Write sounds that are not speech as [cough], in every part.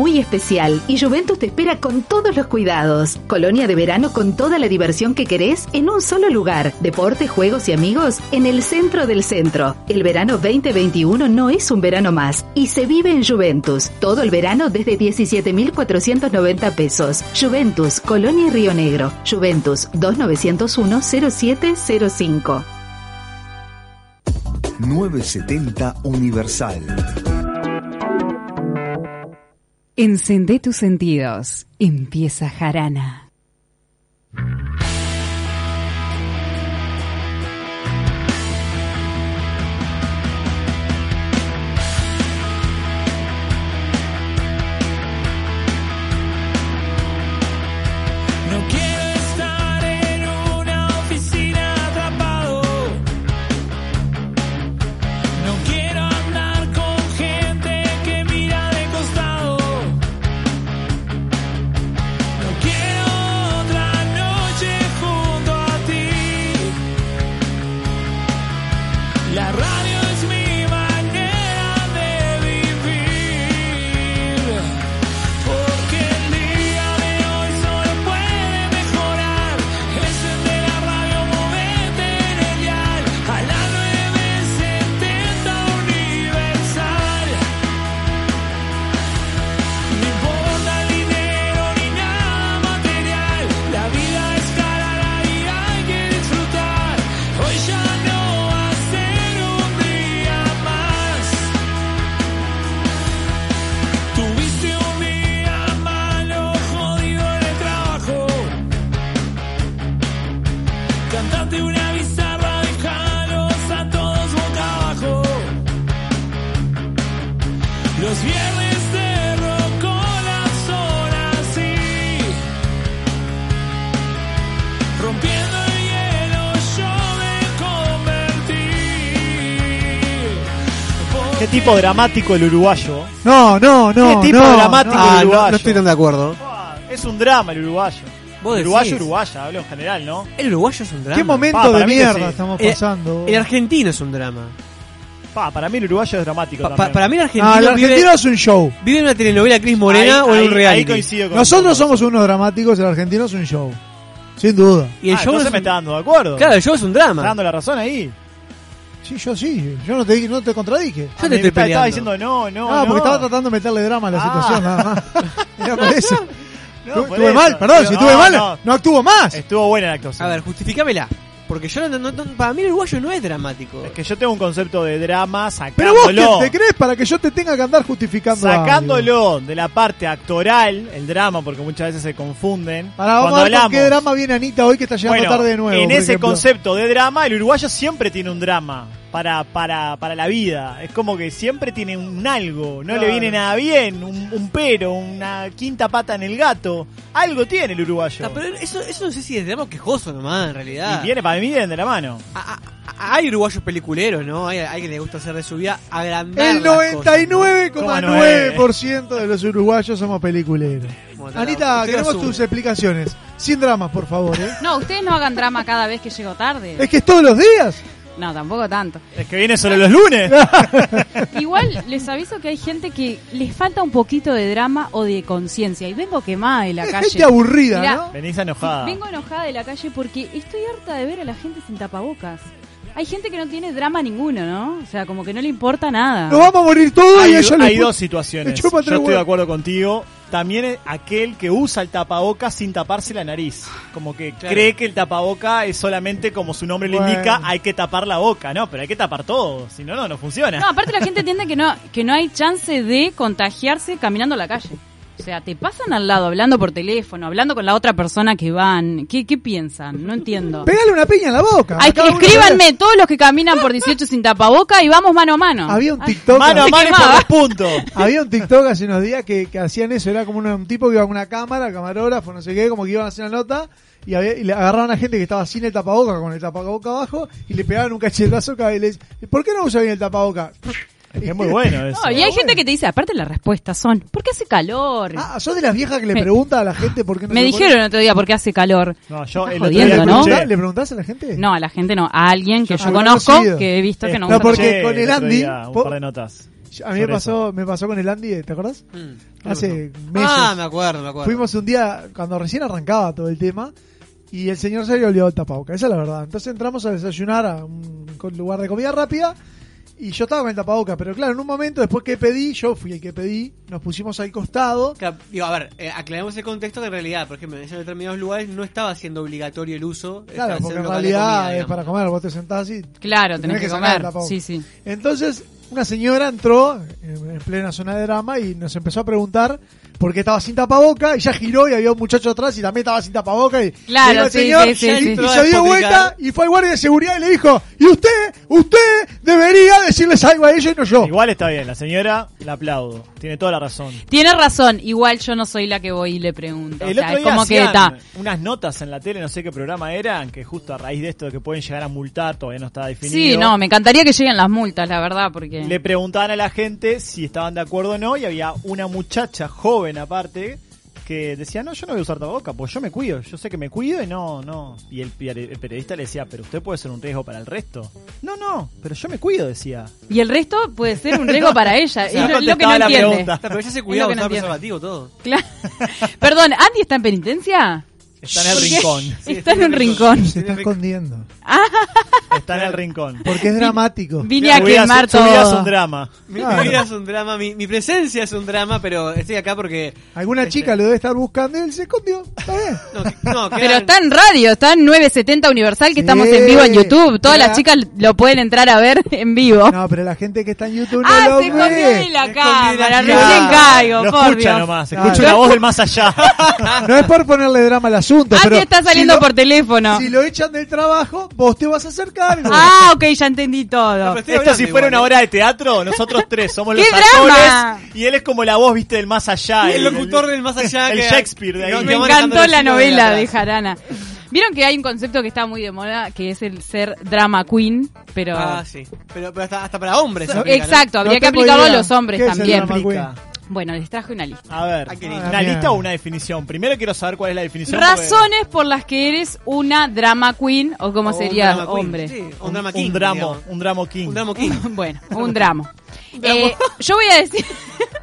muy especial y Juventus te espera con todos los cuidados. Colonia de verano con toda la diversión que querés en un solo lugar. Deporte, juegos y amigos en el centro del centro. El verano 2021 no es un verano más y se vive en Juventus. Todo el verano desde 17.490 pesos. Juventus, Colonia y Río Negro. Juventus 2901 0705. 970 Universal. Encendé tus sentidos. Empieza Jarana. Tipo dramático el uruguayo. No, no, no. Qué tipo no, dramático no. el Ah, no, uruguayo. no estoy tan de acuerdo. Es un drama el uruguayo. Vos decís. Uruguayo, uruguaya, hablo en general, ¿no? El uruguayo es un drama. ¿Qué momento Pa, de mierda sí. estamos Eh, pasando? El argentino es un drama. Pa, para mí el uruguayo es dramático Pa- pa- también. para mí el argentino, Ah, el vive, argentino es un show. vive en una telenovela Cris Morena Ahí- o en ahí- un Ahí reality. coincido con Nosotros somos unos dramáticos, el argentino es un show. Sin duda. Y el Ah, show entonces es me un- está dando de acuerdo. Claro, el show es un Me está drama. dando la razón ahí. Sí, yo sí. Yo no te, no te contradije. Yo Ah, te estoy peleando. Estaba diciendo no, no, No, no. porque estaba tratando de meterle drama a la Ah. situación, nada más. [laughs] [laughs] Era por eso. No, Tu- por estuve eso. mal, perdón, si No, estuve mal, no. no, actúo más. Estuvo buena la actuación. A ver, justifícamela. Porque yo no, no- no- para mí el uruguayo no es dramático. Es que yo tengo un concepto de drama Pero vos, sacándolo. ¿quién te crees para que yo te tenga que andar justificando algo? Sacándolo de la parte actoral, el drama, porque muchas veces se confunden. Para vamos cuando a ver con hablamos. qué drama viene Anita hoy que está llegando Bueno, tarde de nuevo. en por ese ejemplo. concepto de drama, el uruguayo siempre tiene un drama para, para, para la vida. Es como que siempre tiene un algo. No Claro. le viene nada bien, un, un pero, una quinta pata en el gato. Algo tiene el uruguayo. Ah, pero eso, eso no sé si es o quejoso nomás, en realidad. y viene para mí de la mano. A- a- hay uruguayos peliculeros, ¿no? Hay alguien que le gusta hacer de su vida agrandar El las cosas, 99,9% de los uruguayos somos peliculeros. Anita, queremos tus explicaciones. Sin dramas, por favor, ¿eh? No, ustedes no hagan drama cada vez que llego tarde. Es que es todos los días. No, tampoco tanto. Es que viene solo los lunes. [laughs] Igual les aviso que hay gente que les falta un poquito de drama o de conciencia. Y vengo quemada de la Es calle. gente aburrida, Mirá, ¿no? Venís enojada. Vengo enojada de la calle porque estoy harta de ver a la gente sin tapabocas. Hay gente que no tiene drama ninguno, ¿no? O sea, como que no le importa nada. Nos vamos a morir todos y Hay, a ella hay dos situaciones. Yo estoy de acuerdo contigo. También es aquel que usa el tapaboca sin taparse la nariz. Como que cree que el tapaboca es solamente como su nombre Bueno. le indica, hay que tapar la boca. No, pero hay que tapar todo. Si no, no, no funciona. No, aparte la gente entiende que no, que no hay chance de contagiarse caminando a la calle. O sea, te pasan al lado hablando por teléfono, hablando con la otra persona que van. ¿Qué, qué piensan? No entiendo. Pegale una piña en la boca. Ay, uno escríbanme todos los que caminan por 18 sin tapaboca y vamos mano a mano. Había un TikTok. mano a mano y por los puntos. [laughs] Había un TikTok hace unos días que, que hacían eso, era como un tipo que iba con una cámara, camarógrafo, no sé qué, como que iban a hacer una nota y, había- y le agarraban a gente que estaba sin el tapaboca, con el tapaboca abajo, y le pegaban un cachetazo cada vez y le decían, ¿por qué no usa bien el tapaboca? Es que es muy bueno [laughs] eso. No, y hay gente que te dice, aparte las respuestas son, ¿por qué hace calor? Ah, ¿sos de las viejas que le Me- pregunta a la gente por qué no Me se dijeron el otro día, ¿por qué hace calor? No, yo el otro jodiendo, día? ¿no? ¿Le, escuché- preguntás- ¿Le preguntás a la gente? No, a la gente no, a alguien que Yo yo conozco conocido. que he visto que no No, usa porque escuché con el otro Andy, día un po- par de notas. A mí me pasó, me pasó con el Andy, ¿te acordás? Mm. Hace meses. Ah, me acuerdo, me acuerdo. Fuimos un día, cuando recién arrancaba todo el tema, y el señor se había olvidado el tapabocas, esa es la verdad. Entonces entramos a desayunar a un co- lugar de comida rápida, y yo estaba con el tapabocas, pero claro, en un momento, después que pedí, yo fui el que pedí, nos pusimos al costado. Claro, digo, a ver, eh, aclaremos el contexto que en realidad, por ejemplo, en esos determinados lugares no estaba siendo obligatorio el uso. Claro, porque en realidad comida, es para comer, vos te sentás así. Claro, Tenés tenés que que sacar el comer. tapabocas. Sí, sí. Entonces, una señora entró en en plena zona de drama y nos empezó a preguntar por qué estaba sin tapaboca y ya giró y había un muchacho atrás y también estaba sin tapaboca y Claro, sí, señor, sí, sí, y, sí. y se dio vuelta y fue al guardia de seguridad y le dijo, y usted, usted debería decirles algo a ellos y no yo. Igual está bien, la señora la aplaudo. Tiene toda la razón. Tiene razón, igual yo no soy la que voy y le pregunto. El o sea, otro es día como que está. unas notas en la tele, no sé qué programa eran, que justo a raíz de esto de que pueden llegar a multar, todavía no está definido. Sí, no, me encantaría que lleguen las multas, la verdad, porque. Le preguntaban a la gente si estaban de acuerdo o no y había una muchacha joven aparte que decía, no, yo no voy a usar tapaboca, pues yo me cuido, yo sé que me cuido y no, no. Y el, el periodista le decía, pero usted puede ser un riesgo para el resto. No, no, pero yo me cuido, decía. Y el resto puede ser un riesgo [laughs] para ella. O sea, es lo, lo que no entiende. pregunta. Pero ella se Es cuidaba que no entiende. preservativo todo. Claro. [laughs] Perdón, ¿Andy está en penitencia? Está en el rincón. [laughs] está en un rincón. Se está escondiendo. Está en el rincón. Porque es dramático. Vine a Su quemar su vida es un todo. drama. Mi, Claro. mi vida es un drama, mi, mi presencia es un drama, pero estoy acá porque... Alguna Este. chica lo debe estar buscando y él se escondió. Está bien. [laughs] No, que- no, Pero quedan- está en radio, está en 970 Universal, que Sí. estamos en vivo en YouTube. Todas Mira. las chicas lo pueden entrar a ver [laughs] en vivo. No, pero la gente que está en YouTube no ah, lo se escondió ve. de la Se escondió la cámara, cámara. recién caigo, Lo por escucha Dios. nomás, Claro. escucha una voz del más allá. No es por ponerle drama al asunto, pero está saliendo si lo- por teléfono. Si lo echan del trabajo, vos te vas a hacer cargo. [laughs] Ah, ok, ya entendí No, todo. pero estoy Esto hablando si fuera igual, una ¿eh? obra de teatro, nosotros tres somos [laughs] los ¡Qué drama! actores y él es como la voz, viste, del más allá. El locutor del más allá [laughs] El que- Shakespeare de ahí. Me encantó la novela de Jarana. Vieron que hay un concepto que está muy de moda, que es el ser drama queen, pero... Ah, sí. Pero, pero hasta, hasta para hombres. aplica, ¿no? Exacto, habría No que aplicarlo a los hombres ¿Qué es el también. drama queen? Bueno, les traje una lista. A ver, Ah. ¿una Ah, lista o una definición? Primero quiero saber cuál es la definición. porque- Razones por las que eres una drama queen, o como un sería hombre. Sí, Un, un drama un king. dramo, digamos. un dramo king. Un drama king. [laughs] Bueno, un drama. [laughs] Eh, yo voy a decir... [laughs]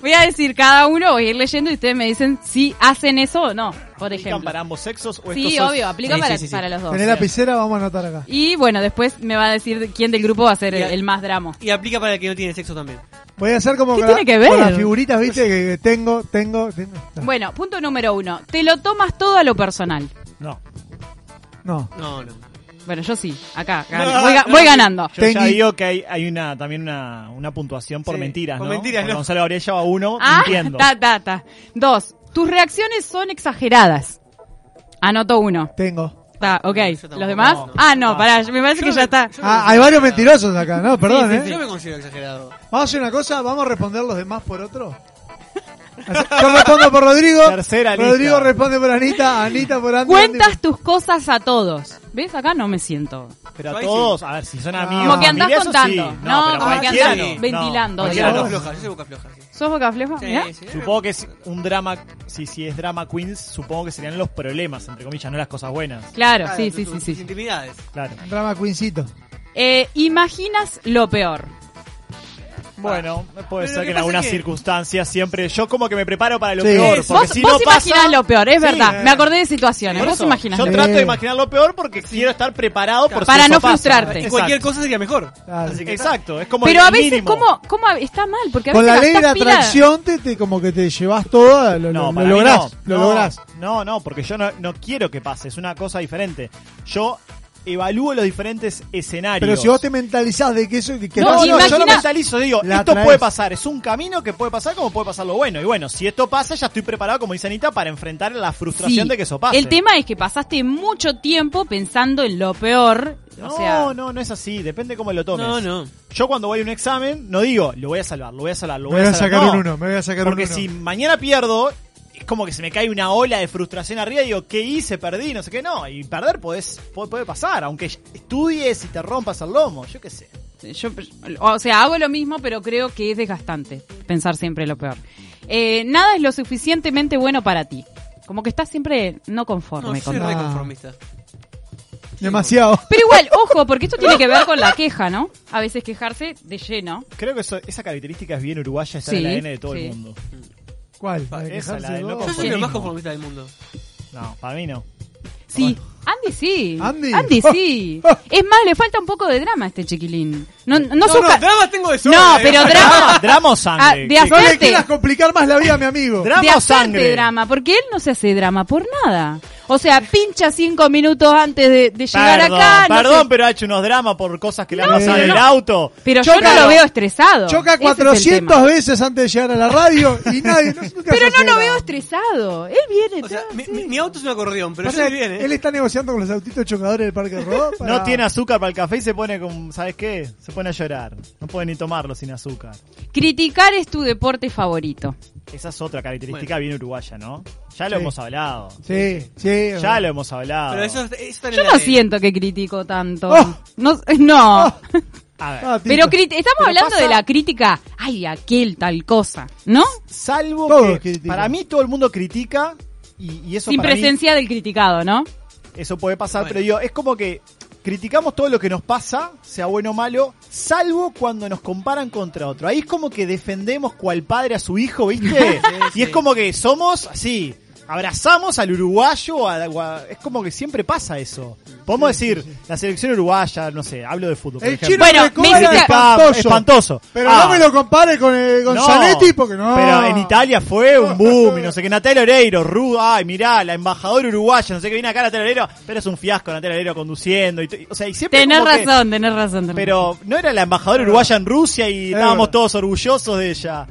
voy a decir cada uno, voy a ir leyendo y ustedes me dicen si hacen eso o no, por ¿Aplican ejemplo. para ambos sexos o Sí, obvio, aplica Sí, para, sí, sí, sí. para los dos. Tenés lapicera, vamos a anotar acá. Y bueno, después me va a decir quién del grupo va a ser el, más drama. Y aplica para el que no tiene sexo también. Voy a hacer como ¿Qué con la- tiene que ver? con las figuritas, viste, que tengo, tengo, tengo. No. Bueno, punto número uno. Te lo tomas todo a lo personal. No. No. No, no. Bueno, yo sí, acá, [laughs] No, voy, ga- no, voy sí. ganando. Yo ya digo que hay, hay una también una, una puntuación por Sí, mentiras, por ¿no? mentiras, Porque no. Gonzalo Gabriel lleva uno Ah, mintiendo. ta, ta, ta. Dos, tus reacciones son exageradas. Anoto uno. Tengo. Está, ok. ¿Los demás? No. Ah, no, pará, me parece Yo que ya está. Ah, hay varios mentirosos acá, ¿no? Perdón, sí, ¿eh? Yo me considero exagerado. Vamos a hacer una cosa, vamos a responder los demás por otro. Yo respondo por Rodrigo. Tercera lista. Rodrigo responde por Anita, Anita por Andy. Cuentas Andy tus cosas a todos. ¿Ves? Acá no me siento. Pero Yo a ahí todos, a ver, si son amigos. Como que andás familia, eso contando. sí. No, pero como que cualquiera andás no. ventilando, No, Yo cualquiera soy no. boca floja, yo soy boca floja. sí. ¿Sos boca floja? Sí, Mirá. sí. Supongo que es un drama, si, si es drama queens, supongo que serían los problemas, entre comillas, no las cosas buenas. Claro, Claro, sí, sí, sí, tus sí. intimidades. Claro. Drama Queencito. Eh, imaginas lo peor. Bueno, puede Pero ser que que en pasa algunas que- circunstancias siempre yo como que me preparo para lo Sí. peor, porque Vos, si vos no pasa lo peor, es Sí, verdad. eh. Me acordé de situaciones. Por Vos eso, imaginás yo trato de imaginar lo peor porque quiero estar preparado por si Para eso no pasa. frustrarte. Y Exacto. cualquier cosa sería mejor. Claro. Así que exacto, es como Pero el a veces. ¿cómo, cómo está mal? Porque a Con veces la ley de atracción te, te- como que te llevas todo, lo, No, lo, lo lográs, no. lo no, lográs. No, no, porque yo no, no quiero que pase, es una cosa diferente. Yo evalúo los diferentes escenarios. Pero si vos te mentalizás de que eso que, No, No, yo no mentalizo, digo, La esto traes. puede pasar, es un camino que puede pasar como puede pasar lo bueno. Y bueno, si esto pasa, ya estoy preparado, como dice Anita, para enfrentar la frustración Sí. de que eso pase. El tema es que pasaste mucho tiempo pensando en lo peor. No, o sea, no, no es así, depende cómo lo tomes. No, no. Yo cuando voy a un examen, no digo, lo voy a salvar, lo voy a salvar, lo Me voy, voy a salvar. sacar No, un uno, me voy a sacar Porque un uno. si mañana pierdo, es como que se me cae una ola de frustración arriba y digo, ¿qué hice? Perdí, no sé qué, no. Y perder podés, puede, puede pasar, aunque estudies y te rompas el lomo, yo qué sé. yo, o sea, hago lo mismo, pero creo que es desgastante pensar siempre lo peor. Eh, nada es lo suficientemente bueno para ti. Como que estás siempre no conforme No, con soy todo. re conformista. Demasiado. Pero igual, ojo, porque esto tiene que ver con la queja, ¿no? A veces quejarse de lleno. Creo que eso- esa característica es bien uruguaya, está Sí, en el ADN de todo sí. el mundo. ¿Cuál? ¿La de Esa, la quejarse del vos? no Yo soy el más conformista del mundo. No, para mí no. Sí, Andy sí. Andy. sí. [laughs] Es más, le falta un poco de drama a este chiquilín. No, no, No, sos no, ca- tengo de sobra, No, eh. pero drama. [laughs] Drama o Ah, sangre. de ¿Qué- No le hacerte, quieras complicar más la vida a mi amigo. Drama de o hacerte sangre. drama, porque él no se hace drama por nada. O sea, pincha cinco minutos antes de, de llegar Perdón, acá. no perdón, sé. pero ha hecho unos dramas por cosas que le han No, pasado en el auto. Pero yo no lo veo estresado. Choca Ese es el 400 tema. veces antes de llegar a la radio y nadie. No, nunca Pero no lo veo estresado. Él viene. O sea, todo mi, auto es un acordeón, pero que bien, ¿eh? Él está negociando con los autitos chocadores del Parque Rodó. [laughs] para- No tiene azúcar para el café y se pone con, ¿sabes qué? Se pone a llorar. No puede ni tomarlo sin azúcar. Criticar es tu deporte favorito. Esa es otra característica bien uruguaya, ¿no? Ya lo Sí. hemos hablado. Sí, sí. Ya lo hemos hablado. Pero eso, eso está en Yo el no siento que critico tanto. Oh. No, [laughs] no. A ver. Ah, Tito. Pero crit- estamos Pero hablando pasa- de la crítica. Ay, aquel tal cosa. ¿no? Salvo Todos que critican. para mí todo el mundo critica y, y eso Sin para mí- presencia del criticado, ¿no? eso puede pasar, Bueno. pero digo, es como que criticamos todo lo que nos pasa, sea bueno o malo, salvo cuando nos comparan contra otro. Ahí es como que defendemos cual padre a su hijo, ¿viste? [laughs] Sí, y es sí. como que somos así, abrazamos al uruguayo, a- a- es como que siempre pasa eso. Podemos decir, la selección uruguaya, no sé, hablo de fútbol. El chino Bueno, Recoba me era hiciste- espantoso. espantoso. Pero Ah. no me lo compare con el Gonzaletti porque no. Pero en Italia fue un [laughs] boom y no sé qué. Natalia Oreiro, Ru, ay, mirá, la embajadora uruguaya, no sé qué viene acá Natalia Oreiro, pero es un fiasco Natalia Oreiro conduciendo. Y o sea, y siempre Tenés como que- razón, tenés razón. tenés pero no era la embajadora uruguaya en Rusia y Es estábamos verdad. todos orgullosos de ella.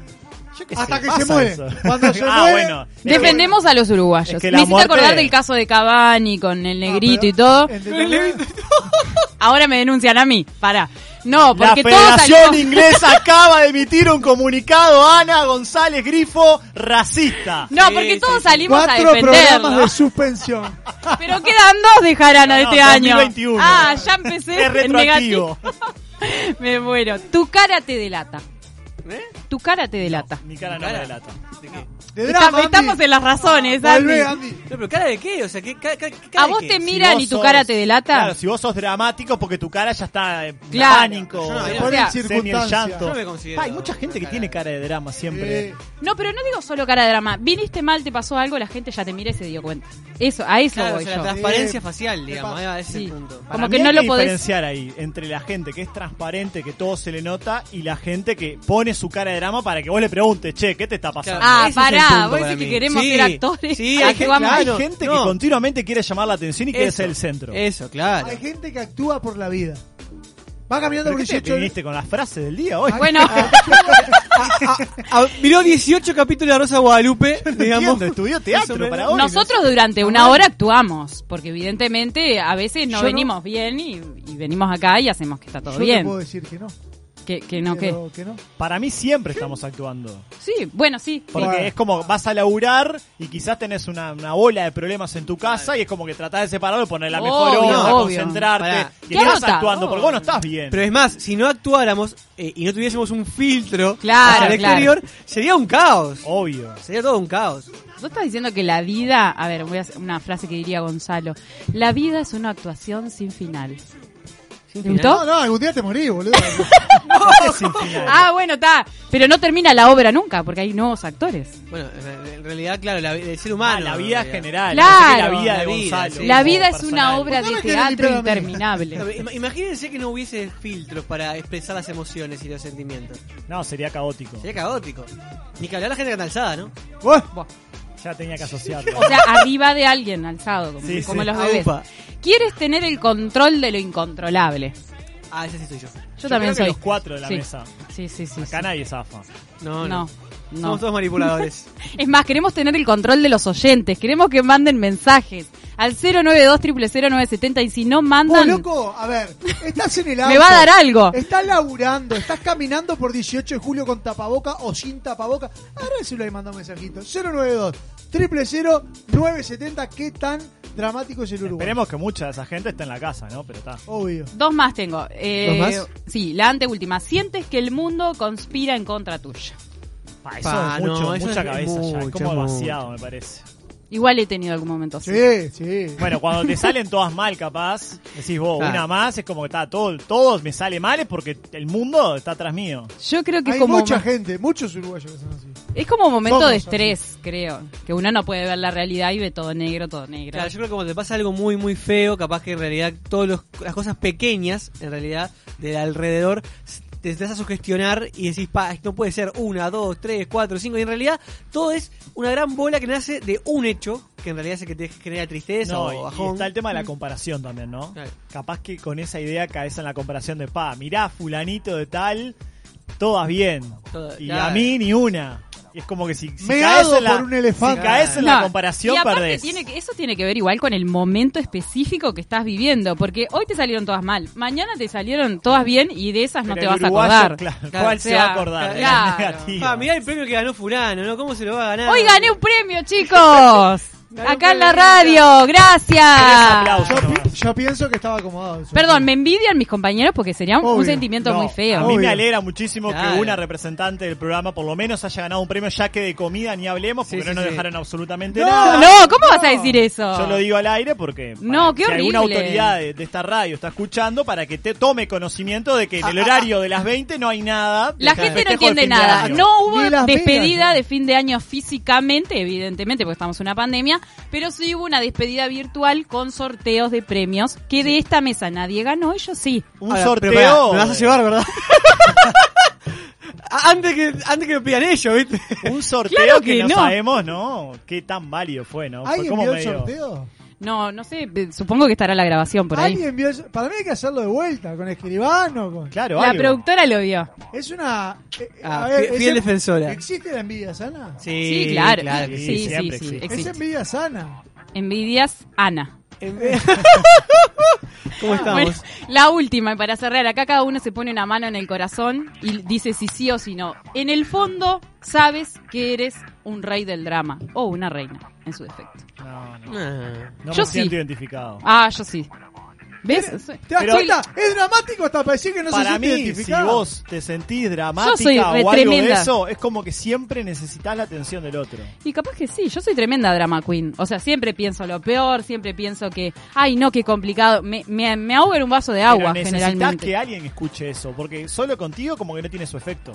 Yo Hasta sé, que se muere. eso. [laughs] Cuando se ah, muere- bueno. Defendemos a los uruguayos. es que Me la hiciste muerte- acordar del caso de Cavani con el negrito pero- y todo. [laughs] Ahora me denuncian a mí. Para. No, La porque todos Federación salimos... Inglesa [laughs] acaba de emitir un comunicado, Ana González Grifo, racista. No, porque sí, todos sí. salimos a Cuatro programas defenderlo. de suspensión. Pero quedan dos de Jarana de No, este año. 2021. Ah, ya empecé Es en retroactivo. negativo. Me muero. Tu cara te delata. Tu cara te delata. Mi cara no me delata. ¿De qué? De drama, estamos Andy. en las razones, Volvé, Andy. Andy. No, pero cara de qué? O sea, ¿qué, ca- ca- qué cara ¿A de vos qué? te miran vos y tu sos- cara te delata? Claro, si vos sos dramático porque tu cara ya está en Claro. pánico, Yo no, Por O sea, en semi el circunstancias. llanto. Yo no me considero hay mucha gente que tiene cara de drama siempre. Eh, No, pero no digo solo cara de drama. Viniste mal, te pasó algo, la gente ya te mira y se dio cuenta. Eso, a eso Claro, o voy sea, yo. la transparencia Sí. facial, digamos, va, ese Sí. punto. Para Como mí que no hay lo que podés- diferenciar ahí entre la gente que es transparente, que todo se le nota, y la gente que pone su cara de para que vos le preguntes, che, ¿qué te está pasando? Claro, Ah, ese es pará, vos decís que queremos Sí, ser actores. Sí, hay que gente, vamos- Hay claro, gente no. que continuamente quiere llamar la atención y quiere Eso, ser el centro. Eso, claro. Hay gente que actúa por la vida. Va caminando ¿Pero por qué te 18 viniste con las frases del día hoy? Bueno, [laughs] miró 18 capítulos de Rosa Guadalupe, digamos. Estudió teatro para hoy. nosotros durante una hora actuamos, porque evidentemente a veces no Yo no. venimos bien y, y venimos acá y hacemos que está todo Yo bien. puedo decir que no. Que, que no, que... que no. Para mí siempre estamos actuando. Sí, bueno, sí. Porque Bueno. es como vas a laburar y quizás tenés una, una bola de problemas en tu casa y es como que tratás de separarlo, poner la mejor Obvio, onda, obvio. concentrarte. Pará. Y Qué estás actuando porque vos no estás bien. Pero es más, si no actuáramos eh, y no tuviésemos un filtro Claro, hacia el claro. exterior, sería un caos. Obvio. Sería todo un caos. Vos estás diciendo que la vida, a ver, voy a hacer una frase que diría Gonzalo. La vida es una actuación sin final. ¿Te No, gustó? no, algún día te morís, boludo. [laughs] Final. Ah, bueno, está. Pero no termina la obra nunca, porque hay nuevos actores. Bueno, en- realidad, claro, la, el ser Ah, humano. la vida general. Claro. no sé qué la vida de La vida, Gonzalo. sí. La como vida es una personal. obra ¿Por qué de teatro interminable. No, im- Imagínense que no hubiese filtros para expresar las emociones y los sentimientos. No, sería caótico. Sería caótico. Ni que hablar la gente que está alzada, ¿no? Buah, Ya tenía que asociarlo. O sea, arriba de alguien alzado, como, Sí, como sí. los bebés. Aupa. ¿Quieres tener el control de lo incontrolable? Ah, ese sí soy yo. Yo, también creo soy. que los cuatro de la Sí. mesa. Sí, sí, sí. Acá sí. nadie zafa. No, no. No, no. Somos todos manipuladores. [laughs] Es más, queremos tener el control de los oyentes. Queremos que manden mensajes al 092 970 y si no vos, mandan, loco, a ver, estás en el [laughs] auto. me va a dar algo. Estás laburando, estás caminando por 18 de julio con tapaboca o sin tapaboca. Agarra el celular y manda un mensajito. 092 000 970 ¿Qué tan dramático es el Uruguay? Esperemos que mucha de esa gente esté en la casa, ¿no? Pero está. Obvio. Dos más tengo. Eh, ¿Dos más? Sí, la anteúltima. Sientes que el mundo conspira en contra tuya. Ah, eso Pa, es mucho, no, eso mucha es cabeza ya. Es como mucho. demasiado, me parece. Igual he tenido algún momento así. Sí, sí. Bueno, cuando te salen todas mal, capaz, decís vos, Claro. una más, es como que está todo, todo me sale mal, es porque el mundo está atrás mío. Yo creo que es Hay como, mucha gente, muchos uruguayos que son así. es como un momento Somos de así. estrés, creo. Que uno no puede ver la realidad y ve todo negro, todo negro. Claro, yo creo que cuando te pasa algo muy, muy feo, capaz que en realidad todas las cosas pequeñas, en realidad, del alrededor, s- te empezás a sugestionar y decís, pa, esto no puede ser una, dos, tres, cuatro, cinco. Y en realidad todo es una gran bola que nace de un hecho, que en realidad es el que te genera tristeza No, o y- está el tema de la comparación también, ¿no? Claro. Capaz que con esa idea caes en la comparación de, pa, mirá, fulanito de tal, todas bien. Todas- y claro. a mí ni una. Y es como que si, si caes en la, por un elefante. si caes en No, la comparación, y aparte perdés. Tiene que, eso tiene que ver igual con el momento específico que estás viviendo, porque hoy te salieron todas mal, mañana te salieron todas bien y de esas no te vas a acordar. claro, ¿Cuál o se va a acordar? claro. Pa, mirá el premio que ganó Fulano, ¿no? ¿Cómo se lo va a ganar? Hoy gané un premio, chicos. [laughs] Acá en la radio, gracias. Yo, nomás. pi- yo pienso que estaba acomodado. Perdón, me envidian mis compañeros porque sería un, un Obvio. sentimiento No, muy A feo. mí me Obvio. alegra muchísimo Claro. que una representante del programa por lo menos haya ganado un premio, ya que de comida ni hablemos, porque Sí, no sí, nos sí. dejaron absolutamente No, nada. No, ¿cómo vas a decir eso? Yo lo digo al aire porque No, para- qué si alguna horrible. autoridad de, de esta radio está escuchando para que te tome conocimiento de que en el horario de las 20 no hay nada. La gente no de entiende fin de nada. año. No hubo Las despedida de fin de año físicamente, evidentemente, porque estamos en una pandemia, pero sí hubo una despedida virtual con sorteos de premios que de esta mesa nadie ganó, ellos sí. Un Ahora, sorteo. me vas a llevar, ¿verdad? [laughs] Antes que antes que me pidan ellos, ¿viste? Un sorteo Claro que, que no, no. sabemos, ¿no? Qué tan válido fue, ¿no? Fue ¿Alguien como vio el medio- sorteo? No, no sé, eh, supongo que estará la grabación por ahí. ¿Alguien vio Para mí hay que hacerlo de vuelta, con escribano. Con... Claro, La algo. productora lo vio. Es una. eh, Ah, a ver, fi- fiel es- defensora. ¿Existe la envidia sana? Sí, claro. que sí, sí, sí, siempre sí, existe. Es existe. envidia sana. Envidias, Ana. [laughs] ¿Cómo estamos? Bueno, la última, y para cerrar, acá cada uno se pone una mano en el corazón y dice si sí o si no. En el fondo, sabes que eres un rey del drama o una reina, en su defecto. No, no. Ah. No Yo me sí. siento identificado. Ah, yo sí. ¿Ves? ¿Te das Pero- cuenta? Es dramático hasta para decir que no se Para siente mí, si identificado. vos te sentís dramática soy o re algo tremenda. de eso, es como que siempre necesitas la atención del otro. Y capaz que sí, yo soy tremenda drama queen. O sea, siempre pienso lo peor, siempre pienso que, ay, no, qué complicado. Me, me, me ahogo en un vaso de agua, Pero necesitas generalmente. que alguien escuche eso, porque solo contigo como que no tiene su efecto.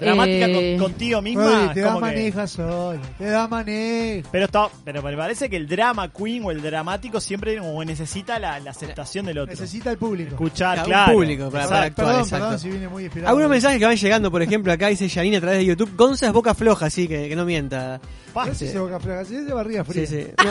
Dramática Eh, con- contigo misma, te da como que- manija solo. Te da maneja. Pero, está, pero me parece que el drama queen o el dramático siempre como necesita la, la aceptación del otro. Necesita el público. Escuchar, claro. público para- para actuar, perdón, exacto. perdón si vine muy inspirado. Algunos mensajes que van llegando, por ejemplo, acá dice Janine a través de YouTube. Gonza es boca floja, así que, que no mienta. Pa, No sé si se boca si es de barriga fría. Sí, sí. [laughs] No,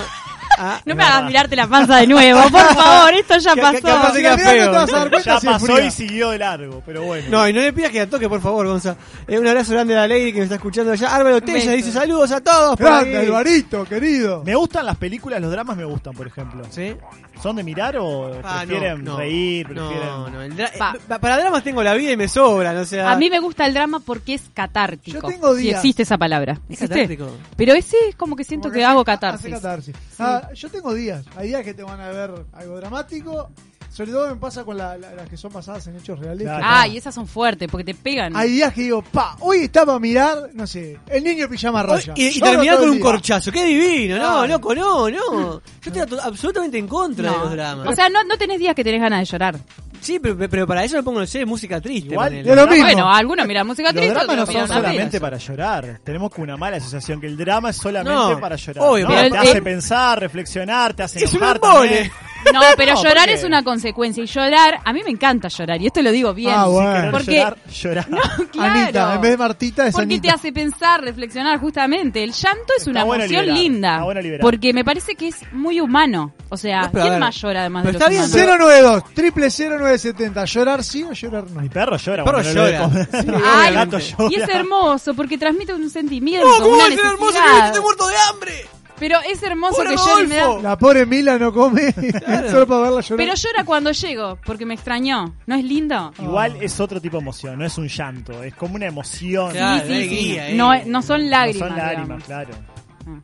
Ah, No me hagas mirarte la panza de nuevo, por [laughs] favor, esto ya Que- pasó. capaz Si que la queda mirás no feo. te vas a dar cuenta Ya si pasó y siguió de largo, pero bueno. No, y no le pidas que la toque, por favor, Gonza. Eh, un abrazo grande a la lady que me está escuchando allá. Álvaro Tella dice saludos a todos. Grande. Alvarito, querido. Me gustan las películas, los dramas me gustan, por ejemplo. ¿Sí? ¿Son de mirar o Ah, prefieren no, no. reír? Prefieren... No, no. el dra- Pa. eh, para dramas tengo la vida y me sobran, o sea. A mí me gusta el drama porque es catártico. Yo tengo Si días. existe esa palabra. ¿Es ¿Existe? catártico? Pero ese es como que siento Como que, hace- hago hace catarsis. catarsis. Ah, yo tengo días. Hay días que te van a ver algo dramático. Sobre todo me pasa con la- la- las que son basadas en hechos reales. Claro. Ah, y esas son fuertes porque te pegan. Hay días que digo, pa, hoy está para mirar, no sé, el niño en pijama raya. y, y Lloro terminar todo con el un día. corchazo, qué divino, no, Ay. loco, no, no. [laughs] Yo estoy to- absolutamente en contra de los dramas. O sea, no, no tenés días que tenés ganas de llorar. sí, pero, pero para eso me pongo, no sé, música triste. Igual, ponele. es lo mismo. Bueno, algunos miran música Los triste, dramas no otros son miran una solamente para llorar. Tenemos que una mala asociación que el drama es solamente No, para llorar. obvio, No, pero te el- hace el- pensar, reflexionar, te hace Es un enojar embole. también. [laughs] No, pero No, llorar es una consecuencia. Y llorar, a mí me encanta llorar. Y esto lo digo bien. Ah, bueno. Porque- llorar, llorar. [laughs] Claro. Anita, en vez de Martita es Porque Anita. te hace pensar, reflexionar, justamente. El llanto es Está una bueno emoción liberar, linda. está bueno liberar. porque me parece que es muy humano. O sea, No, ¿quién más llora además pero de los está bien, humanos? pero- 092, triple 0970. ¿Llorar sí o llorar no? Mi perro llora. Perro no le doy llora. Sí, [laughs] Mi Ay, gato llora. y es hermoso porque transmite un sentimiento, No, ¿cómo una va a ser hermoso que estoy muerto de hambre? Pero es hermoso que llore y me da-. La pobre Mila no come [laughs] [laughs] solo para verla llorar. Pero llora cuando llego, porque me extrañó. ¿No es lindo? Igual es otro tipo de emoción, no es un llanto, es como una emoción. Claro, sí, sí, sí. alegría, eh. No, no son No lágrimas. son lágrimas, digamos. claro.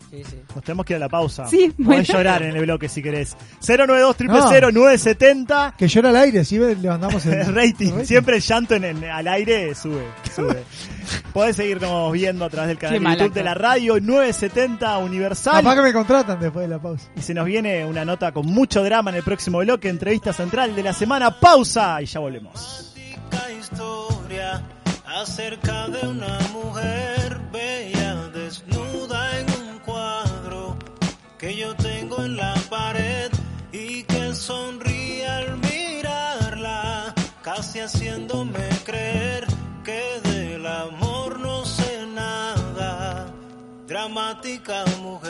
Sí, sí. Nos tenemos que ir a la pausa. Sí, Podés bueno. llorar en el bloque si querés. 092 970 Que llora al aire, si ves, levantamos el, [laughs] El rating, siempre el llanto en, en- al aire sube, sube. [laughs] Podés seguirnos viendo a través del canal de YouTube de la radio 970 Universal. Capaz que me contratan después de la pausa. Y se nos viene una nota con mucho drama en el próximo bloque, entrevista central de la semana. Pausa y ya volvemos. Historia acerca de una mujer bella desnuda en un que yo tengo en la pared y que sonríe al mirarla, casi haciéndome creer que del amor no sé nada. Dramática mujer.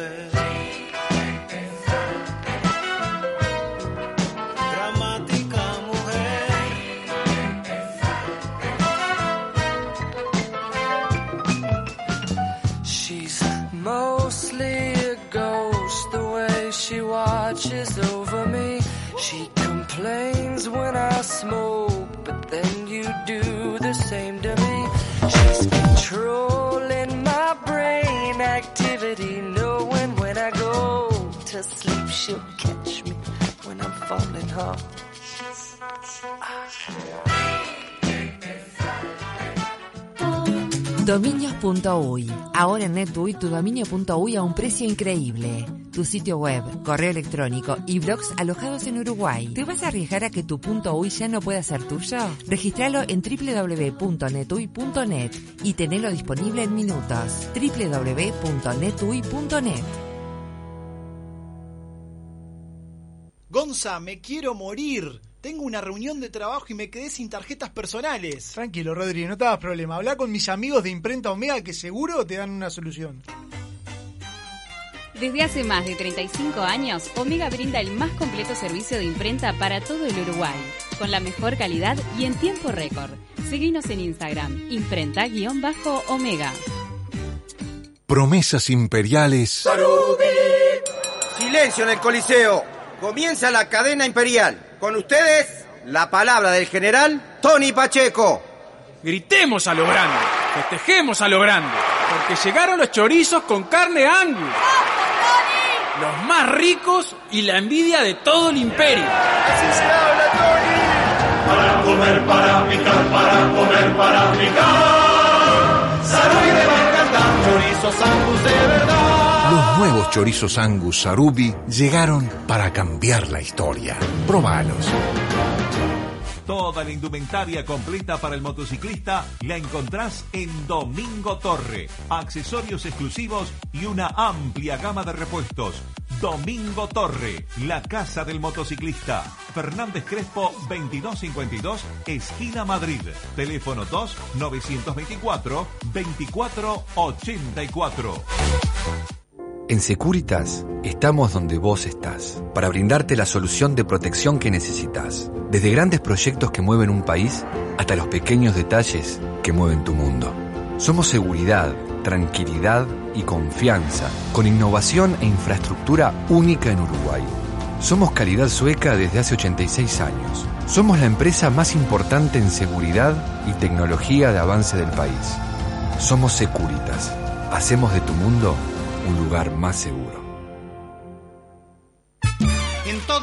Complains when I smoke, but then you do the same to me. She's controlling my brain activity, knowing when I go to sleep, she'll catch me when I'm falling. Ahora en tu dominio.uy a un precio increíble. Tu sitio web, correo electrónico y blogs alojados en Uruguay. ¿Te vas a arriesgar a que tu .uy ya no pueda ser tuyo? Registralo en www.netui.net y tenelo disponible en minutos. www.netui.net Gonza, me quiero morir. Tengo una reunión de trabajo y me quedé sin tarjetas personales. Tranquilo, Rodri, no te hagas problema. Habla con mis amigos de Imprenta Omega que seguro te dan una solución. Desde hace más de 35 años, Omega brinda el más completo servicio de imprenta para todo el Uruguay, con la mejor calidad y en tiempo récord. Seguinos en Instagram, imprenta-omega. Promesas imperiales Silencio en el Coliseo. Comienza la cadena imperial. Con ustedes, la palabra del general Tony Pacheco. Gritemos a lo grande, festejemos a lo grande, porque llegaron los chorizos con carne Angus. Los más ricos y la envidia de todo el imperio. Así se habla, Tony. Para comer, para picar, para comer, para picar. Va a encantar. Chorizos Angus de verdad. Los nuevos chorizos Angus Sarubi llegaron para cambiar la historia. Probalos. Toda la indumentaria completa para el motociclista la encontrás en Domingo Torre. Accesorios exclusivos y una amplia gama de repuestos. Domingo Torre, la casa del motociclista. Fernández Crespo 2252, esquina Madrid. Teléfono 2 924 2484. En Securitas estamos donde vos estás, para brindarte la solución de protección que necesitas. Desde grandes proyectos que mueven un país hasta los pequeños detalles que mueven tu mundo. Somos seguridad, tranquilidad y confianza, con innovación e infraestructura única en Uruguay. Somos calidad sueca desde hace 86 años. Somos la empresa más importante en seguridad y tecnología de avance del país. Somos Securitas. Hacemos de tu mundo un lugar más seguro.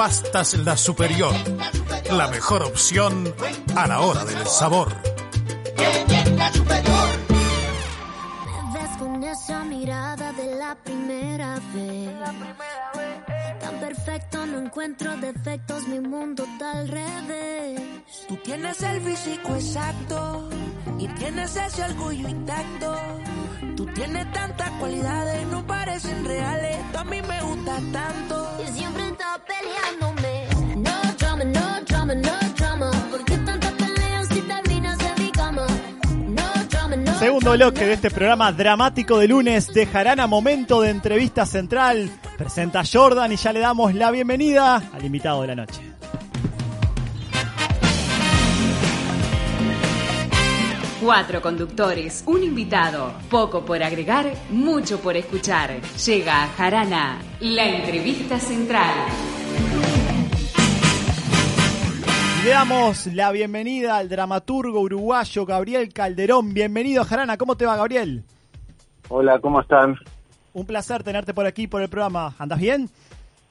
Pastas La Superior. La mejor opción a la hora del sabor. Me ves con esa mirada de la primera. Perfecto, no encuentro defectos, mi mundo está al revés. Tú tienes el físico exacto y tienes ese orgullo intacto. Tú tienes tantas cualidades, no parecen reales. Tú a mí me gustas tanto. Y siempre está peleándome. No drama, no drama, no Segundo bloque de este programa dramático de lunes de Jarana, momento de entrevista central. Presenta Jordan y ya le damos la bienvenida al invitado de la noche. Cuatro conductores, un invitado, poco por agregar, mucho por escuchar. Llega a Jarana, la entrevista central. Le damos la bienvenida al dramaturgo uruguayo Gabriel Calderón. Bienvenido Jarana, ¿cómo te va Gabriel? Hola, ¿cómo están? Un placer tenerte por aquí por el programa. ¿Andas bien?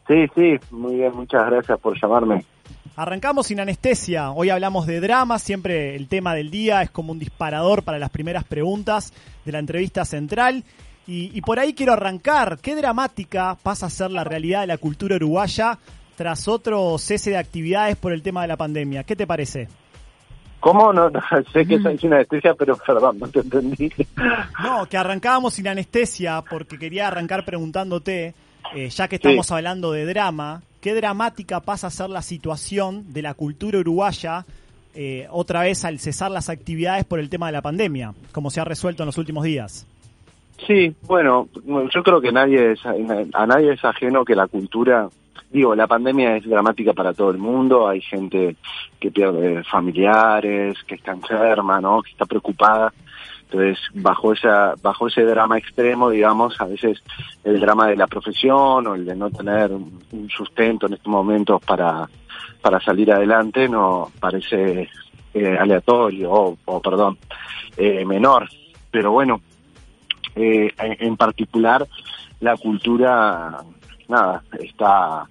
Sí, sí, muy bien, muchas gracias por llamarme. Arrancamos sin anestesia. Hoy hablamos de drama. Siempre el tema del día es como un disparador para las primeras preguntas de la entrevista central. Y, y por ahí quiero arrancar. ¿Qué dramática pasa a ser la realidad de la cultura uruguaya tras otro cese de actividades por el tema de la pandemia? ¿Qué te parece? ¿Cómo? No, no, [laughs] sé que es una anestesia, pero perdón, no te entendí. No, que arrancábamos sin anestesia porque quería arrancar preguntándote, eh, ya que estamos Sí. hablando de drama, ¿qué dramática pasa a ser la situación de la cultura uruguaya eh, otra vez al cesar las actividades por el tema de la pandemia, como se ha resuelto en los últimos días? Sí, bueno, yo creo que nadie es, a nadie es ajeno que la cultura, digo, la pandemia es dramática para todo el mundo, hay gente que pierde familiares, que está enferma, ¿no? Que está preocupada. Entonces, bajo esa, bajo ese drama extremo, digamos, a veces el drama de la profesión o el de no tener un sustento en estos momentos para, para salir adelante no parece eh, aleatorio o, o, perdón, eh, menor. Pero bueno, eh, en particular la cultura, nada, está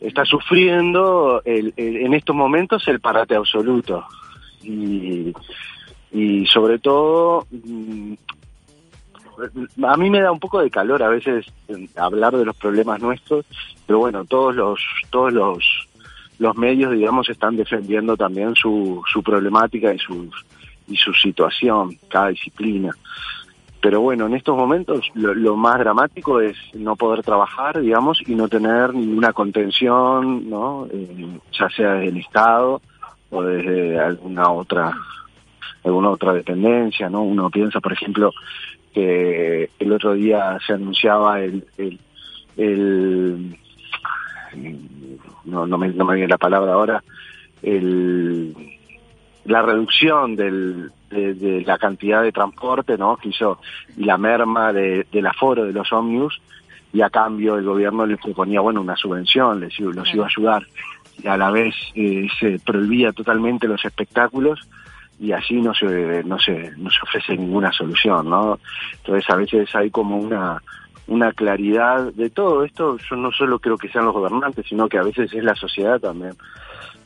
está sufriendo el, en estos momentos el parate absoluto. Y, y sobre todo mm, a mí me da un poco de calor a veces eh, hablar de los problemas nuestros pero bueno todos los todos los los medios digamos están defendiendo también su, su problemática y su y su situación cada disciplina pero bueno, en estos momentos lo, lo más dramático es no poder trabajar, digamos, y no tener ninguna contención, ¿no? Eh, ya sea desde el Estado o desde alguna otra alguna otra dependencia, ¿no? Uno piensa, por ejemplo, que el otro día se anunciaba el, el, el no, no me, no me viene la palabra ahora, el, la reducción del, de, de la cantidad de transporte, ¿no? Que hizo y la merma de, del aforo de los ómnibus y a cambio el gobierno les proponía, bueno, una subvención, les los iba a ayudar y a la vez eh, se prohibía totalmente los espectáculos y así no se no se no se ofrece ninguna solución, ¿no? Entonces a veces hay como una una claridad de todo esto, yo no solo creo que sean los gobernantes, sino que a veces es la sociedad también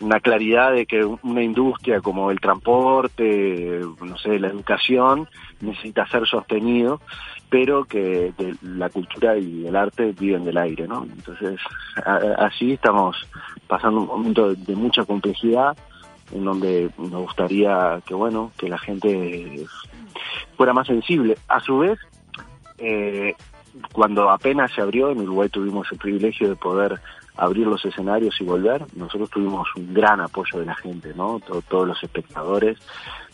una claridad de que una industria como el transporte, no sé, la educación, necesita ser sostenido, pero que la cultura y el arte viven del aire, ¿no? Entonces, a- así estamos pasando un momento de, de mucha complejidad, en donde nos gustaría que, bueno, que la gente fuera más sensible. A su vez, eh, cuando apenas se abrió, en Uruguay tuvimos el privilegio de poder abrir los escenarios y volver, nosotros tuvimos un gran apoyo de la gente, ¿no? To- todos los espectadores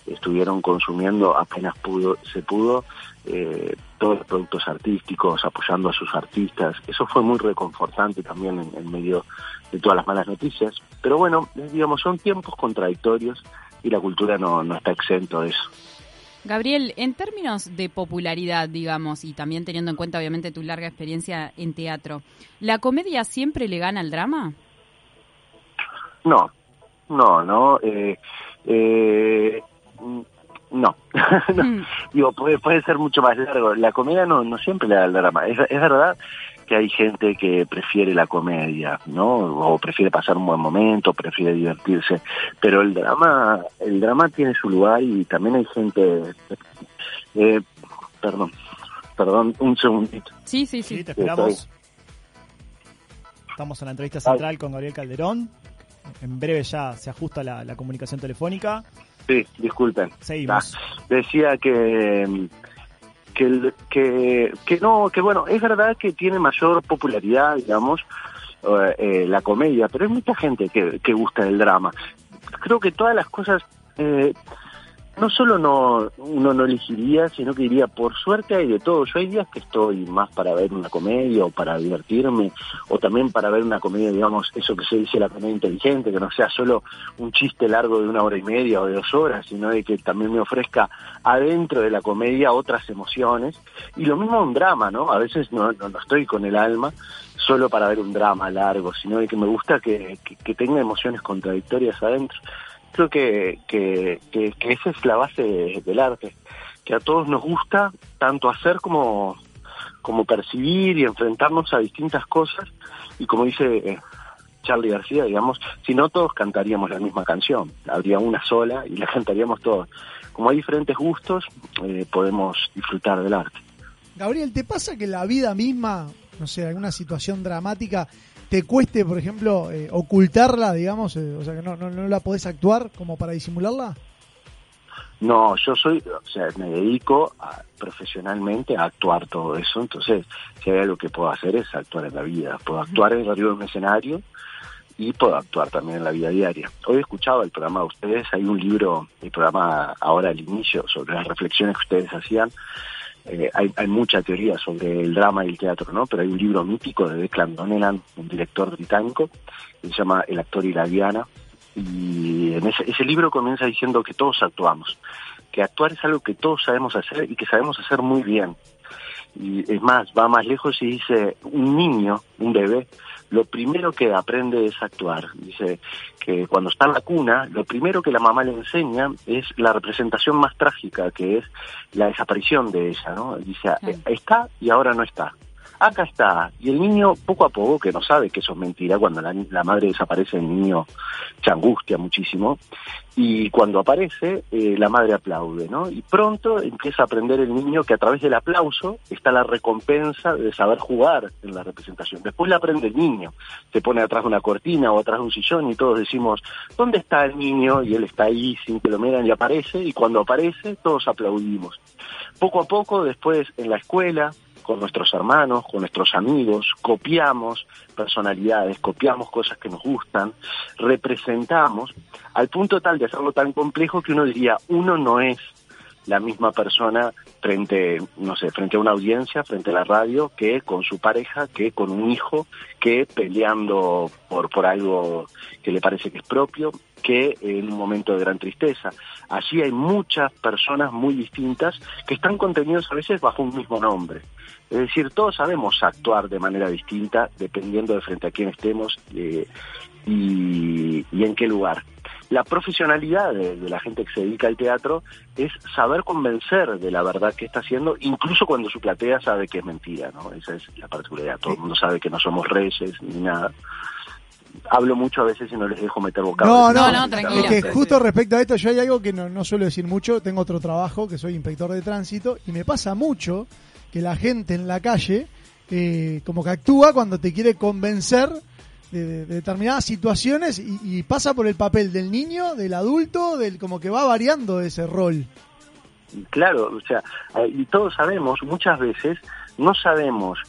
estuvieron consumiendo apenas pudo, se pudo eh, todos los productos artísticos, apoyando a sus artistas. Eso fue muy reconfortante también en, en medio de todas las malas noticias. Pero bueno, digamos, son tiempos contradictorios y la cultura no, no está exento de eso. Gabriel, en términos de popularidad, digamos, y también teniendo en cuenta obviamente tu larga experiencia en teatro, ¿la comedia siempre le gana al drama? No, no, no. Eh, eh, [laughs] mm, no. No. Digo, puede, puede ser mucho más largo. La comedia no, no siempre le da el drama. Es, es verdad que hay gente que prefiere la comedia, ¿no? O prefiere pasar un buen momento, prefiere divertirse. Pero el drama, el drama tiene su lugar y también hay gente. Eh, perdón, perdón, un segundito. Sí, sí, sí. Sí, te esperamos. Estamos en la entrevista central con Gabriel Calderón. En breve ya se ajusta la, la comunicación telefónica. Sí, disculpen. Seguimos. Ah, decía que que, el- que que no, que bueno, es verdad que tiene mayor popularidad, digamos, eh, eh, la comedia, pero hay mucha gente que, que gusta del drama. Creo que todas las cosas eh, no solo no uno no elegiría, sino que diría, por suerte hay de todo. Yo hay días que estoy más para ver una comedia o para divertirme, o también para ver una comedia, digamos, eso que se dice la comedia inteligente, que no sea solo un chiste largo de una hora y media o de dos horas, sino de que también me ofrezca adentro de la comedia otras emociones. Y lo mismo un drama, ¿no? A veces no, no, no estoy con el alma solo para ver un drama largo, sino de que me gusta que, que, que tenga emociones contradictorias adentro creo que, que, que, esa es la base de- del arte, que a todos nos gusta tanto hacer como, como percibir y enfrentarnos a distintas cosas y como dice Charlie García, digamos, si no todos cantaríamos la misma canción, habría una sola y la [laughs] cantaríamos todos. Como hay diferentes gustos, eh, podemos disfrutar del arte. Gabriel, ¿te pasa que la vida misma, no sé, alguna situación dramática, te cueste, por ejemplo, eh, ocultarla, digamos? eh, o sea, que no, no, no la podés actuar como para disimularla. No, yo soy, o sea, me dedico a- profesionalmente a actuar todo eso, entonces si hay algo que puedo hacer es actuar en la vida, puedo actuar en arriba de un escenario y puedo actuar también en la vida diaria. Hoy he escuchado el programa de ustedes, hay un libro, el programa ahora al inicio, sobre las reflexiones que ustedes hacían, eh, hay, hay mucha teoría sobre el drama y el teatro, ¿no? Pero hay un libro mítico de Declan Donnellan, un director británico, que se llama El actor y la diana, y en ese, ese libro comienza diciendo que todos actuamos, que actuar es algo que todos sabemos hacer y que sabemos hacer muy bien. Y es más, va más lejos y dice, un niño, un bebé, lo primero que aprende es actuar. Dice que cuando está en la cuna, lo primero que la mamá le enseña es la representación más trágica, que es la desaparición de ella, ¿no? Dice, "Eh, está y ahora no está. Acá está. Y el niño, poco a poco, que no sabe que eso es mentira, cuando la, madre desaparece, el niño se angustia muchísimo. Y cuando aparece, eh, la madre aplaude, ¿no? Y pronto empieza a aprender el niño que a través del aplauso está la recompensa de saber jugar en la representación. Después la aprende el niño. Se pone atrás de una cortina o atrás de un sillón y todos decimos, ¿dónde está el niño? Y él está ahí sin que lo miran y aparece. Y cuando aparece, todos aplaudimos. Poco a poco, después en la escuela, con nuestros hermanos, con nuestros amigos, copiamos personalidades, copiamos cosas que nos gustan, representamos, al punto tal de hacerlo tan complejo que uno diría, uno no es la misma persona frente, no sé, frente a una audiencia, frente a la radio, que con su pareja, que con un hijo, que peleando por, por algo que le parece que es propio, que en un momento de gran tristeza. Allí hay muchas personas muy distintas que están contenidos a veces bajo un mismo nombre. Es decir, todos sabemos actuar de manera distinta dependiendo de frente a quién estemos eh, y, y en qué lugar. La profesionalidad de, de la gente que se dedica al teatro es saber convencer de la verdad que está haciendo, incluso cuando su platea sabe que es mentira, ¿no? Esa es la particularidad. Todo el mundo sabe que no somos reyes ni nada. Hablo mucho a veces y no les dejo meter No, bocado. no, Es que justo respecto a esto, yo hay algo que no, no suelo decir mucho. Tengo otro trabajo, que soy inspector de tránsito, y me pasa mucho que la gente en la calle eh, como que actúa cuando te quiere convencer de, de- de determinadas situaciones y, y pasa por el papel del niño, del adulto, del como que va variando ese rol. Claro, o sea, eh, y todos sabemos, muchas veces no sabemos,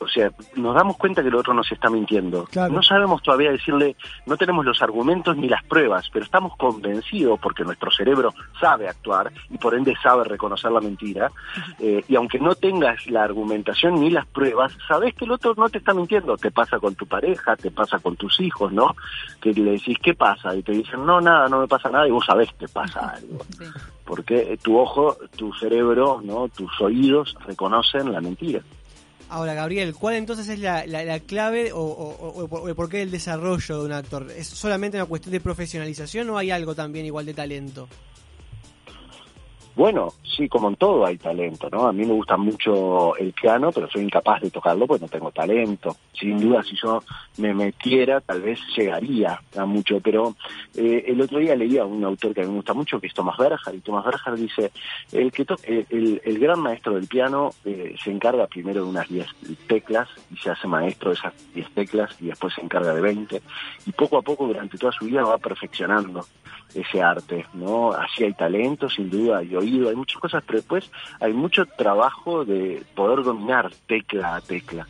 o sea, nos damos cuenta que el otro nos está mintiendo. No sabemos todavía decirle, no tenemos los argumentos ni las pruebas, pero estamos convencidos porque nuestro cerebro sabe actuar y por ende sabe reconocer la mentira. eh, y aunque no tengas la argumentación ni las pruebas, sabes que el otro no te está mintiendo. Te pasa con tu pareja, te pasa con tus hijos, ¿no? Que le decís, ¿qué pasa? Y te dicen, no, nada, no me pasa nada, y vos sabés que pasa algo porque tu ojo, tu cerebro, no, tus oídos reconocen la mentira. Ahora, Gabriel, ¿cuál entonces es la, la- la clave o, o- o- por qué el desarrollo de un actor? ¿Es solamente una cuestión de profesionalización o hay algo también igual de talento? Bueno, sí, como en todo hay talento, ¿no? A mí me gusta mucho el piano, pero soy incapaz de tocarlo porque no tengo talento. Sin duda, si yo me metiera, tal vez llegaría a mucho, pero eh, el otro día leía a un autor que a mí me gusta mucho, que es Tomás Berger, y Tomás Berger dice, el, que to- el, el gran maestro del piano eh, se encarga primero de unas 10 teclas y se hace maestro de esas 10 teclas y después se encarga de 20, y poco a poco durante toda su vida va perfeccionando ese arte, ¿no? Así hay talento, sin duda, hay hay muchas cosas, pero después hay mucho trabajo de poder dominar tecla a tecla.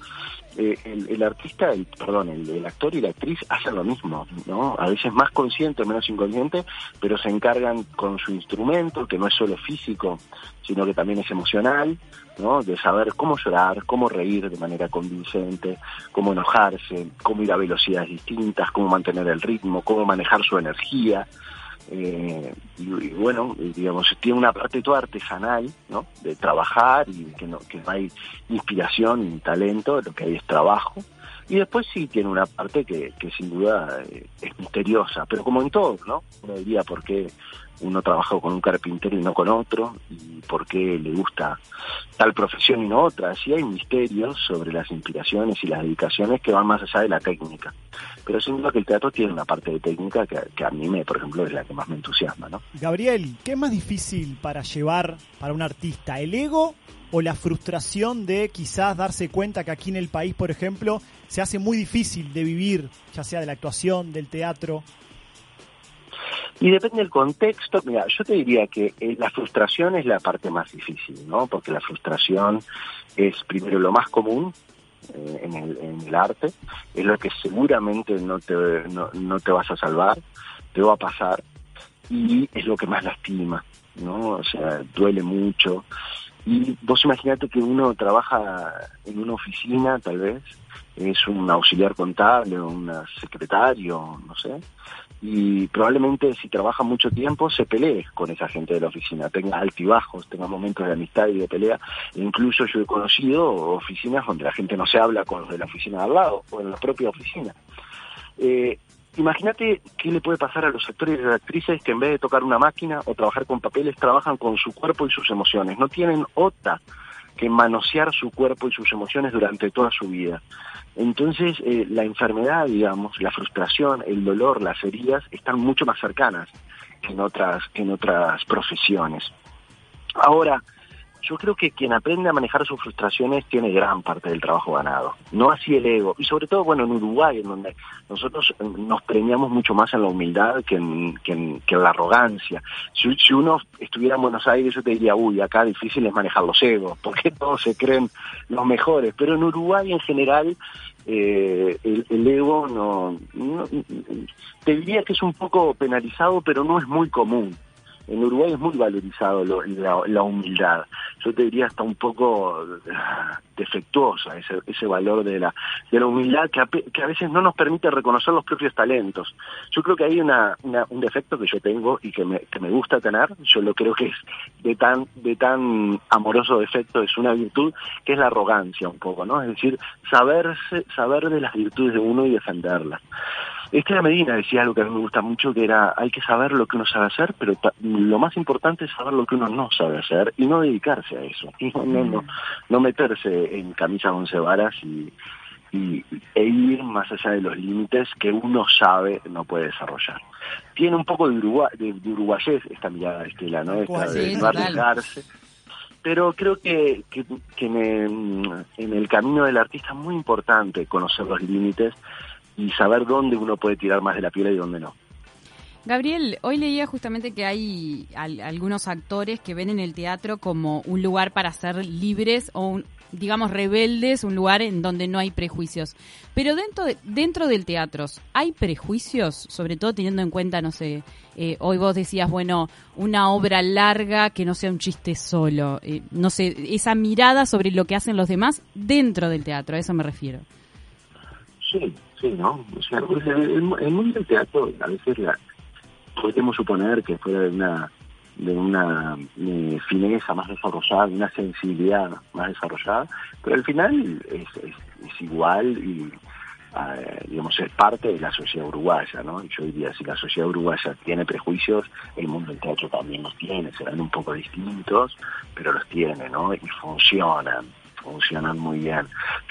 eh, el, artista, el, perdón, el, el actor y la actriz hacen lo mismo, ¿no? A veces más consciente menos inconsciente, pero se encargan con su instrumento, que no es solo físico, sino que también es emocional, ¿no? De saber cómo llorar, cómo reír de manera convincente, cómo enojarse, cómo ir a velocidades distintas, cómo mantener el ritmo, cómo manejar su energía. Eh, y, bueno, digamos, tiene una parte toda artesanal, ¿no? De trabajar y que no, que no hay inspiración ni talento, lo que hay es trabajo. Y después sí tiene una parte que, que sin duda eh, es misteriosa, pero como en todo, ¿no? Uno diría por qué uno trabaja con un carpintero y no con otro, y por qué le gusta tal profesión y no otra. Sí hay misterios sobre las inspiraciones y las dedicaciones que van más allá de la técnica. Pero sin duda que el teatro tiene una parte de técnica que, que a mí, me, por ejemplo, es la que más me entusiasma, ¿no? Gabriel, ¿qué es más difícil para llevar para un artista? ¿El ego o la frustración de quizás darse cuenta que aquí en el país, por ejemplo, se hace muy difícil de vivir, ya sea de la actuación, del teatro? Y depende del contexto. Mira, yo te diría que eh, la frustración es la parte más difícil, ¿no? Porque la frustración es primero lo más común eh, en, el, en el arte, es lo que seguramente no te, no, no te vas a salvar, te va a pasar y es lo que más lastima, ¿no? O sea, duele mucho. Y vos imaginate que uno trabaja en una oficina, tal vez, es un auxiliar contable un secretario, no sé, y probablemente si trabaja mucho tiempo se pelee con esa gente de la oficina, tenga altibajos, tenga momentos de amistad y de pelea. E incluso yo he conocido oficinas donde la gente no se habla con los de la oficina de al lado o en la propia oficina. Eh, Imagínate qué le puede pasar a los actores y las actrices que en vez de tocar una máquina o trabajar con papeles, trabajan con su cuerpo y sus emociones. No tienen otra que manosear su cuerpo y sus emociones durante toda su vida. Entonces, eh, la enfermedad, digamos, la frustración, el dolor, las heridas, están mucho más cercanas que en otras, que en otras profesiones. Ahora, yo creo que quien aprende a manejar sus frustraciones tiene gran parte del trabajo ganado. No así el ego. Y sobre todo, bueno, en Uruguay, en donde nosotros eh, nos premiamos mucho más en la humildad que en, que en, la arrogancia. Si, si, uno estuviera en Buenos Aires, yo te diría, uy, acá difícil es manejar los egos, porque [laughs] todos se creen los mejores. Pero en Uruguay, en general, eh, el, el, ego no, no... Te diría que es un poco penalizado, pero no es muy común en Uruguay es muy valorizado lo, la, humildad. Yo te diría hasta un poco defectuosa ese, ese valor de la, de la humildad que a, veces no nos permite reconocer los propios talentos. Yo creo que hay una, un defecto que yo tengo y que me, que me gusta tener, yo lo creo que es de tan, de tan amoroso defecto, es una virtud, que es la arrogancia un poco, ¿no? Es decir, saberse, saber de las virtudes de uno y defenderlas. Estela Medina decía algo que a mí me gusta mucho, que era, hay que saber lo que uno sabe hacer, pero lo más importante es saber lo que uno no sabe hacer y no dedicarse a eso. [laughs] No, no, no, no meterse en camisas once varas y, y, e ir más allá de los límites que uno sabe no puede desarrollar. Tiene un poco de, Uruguay, de, de uruguayés esta mirada de Estela, ¿no? Esta de no arriesgarse pero creo que, que, que en, en, el camino del artista es muy importante conocer los límites y saber dónde uno puede tirar más de la piedra y dónde no. Gabriel, hoy leía justamente que hay al, algunos actores que ven en el teatro como un lugar para ser libres o, un, digamos, rebeldes, un lugar en donde no hay prejuicios. Pero dentro, de, dentro del teatro, ¿hay prejuicios? Sobre todo teniendo en cuenta, no sé, eh, hoy vos decías, bueno, una obra larga que no sea un chiste solo. Eh, no sé, esa mirada sobre lo que hacen los demás dentro del teatro, a eso me refiero. Sí, sí, ¿no? O sea, el, el mundo del teatro a veces la, podemos suponer que fuera de una de una eh, fineza más desarrollada, de una sensibilidad más desarrollada, pero al final es, es, igual y digamos es parte de la sociedad uruguaya, ¿no? Yo diría si la sociedad uruguaya tiene prejuicios, el mundo del teatro también los tiene, serán un poco distintos, pero los tiene, ¿no? Y funcionan, funcionan muy bien.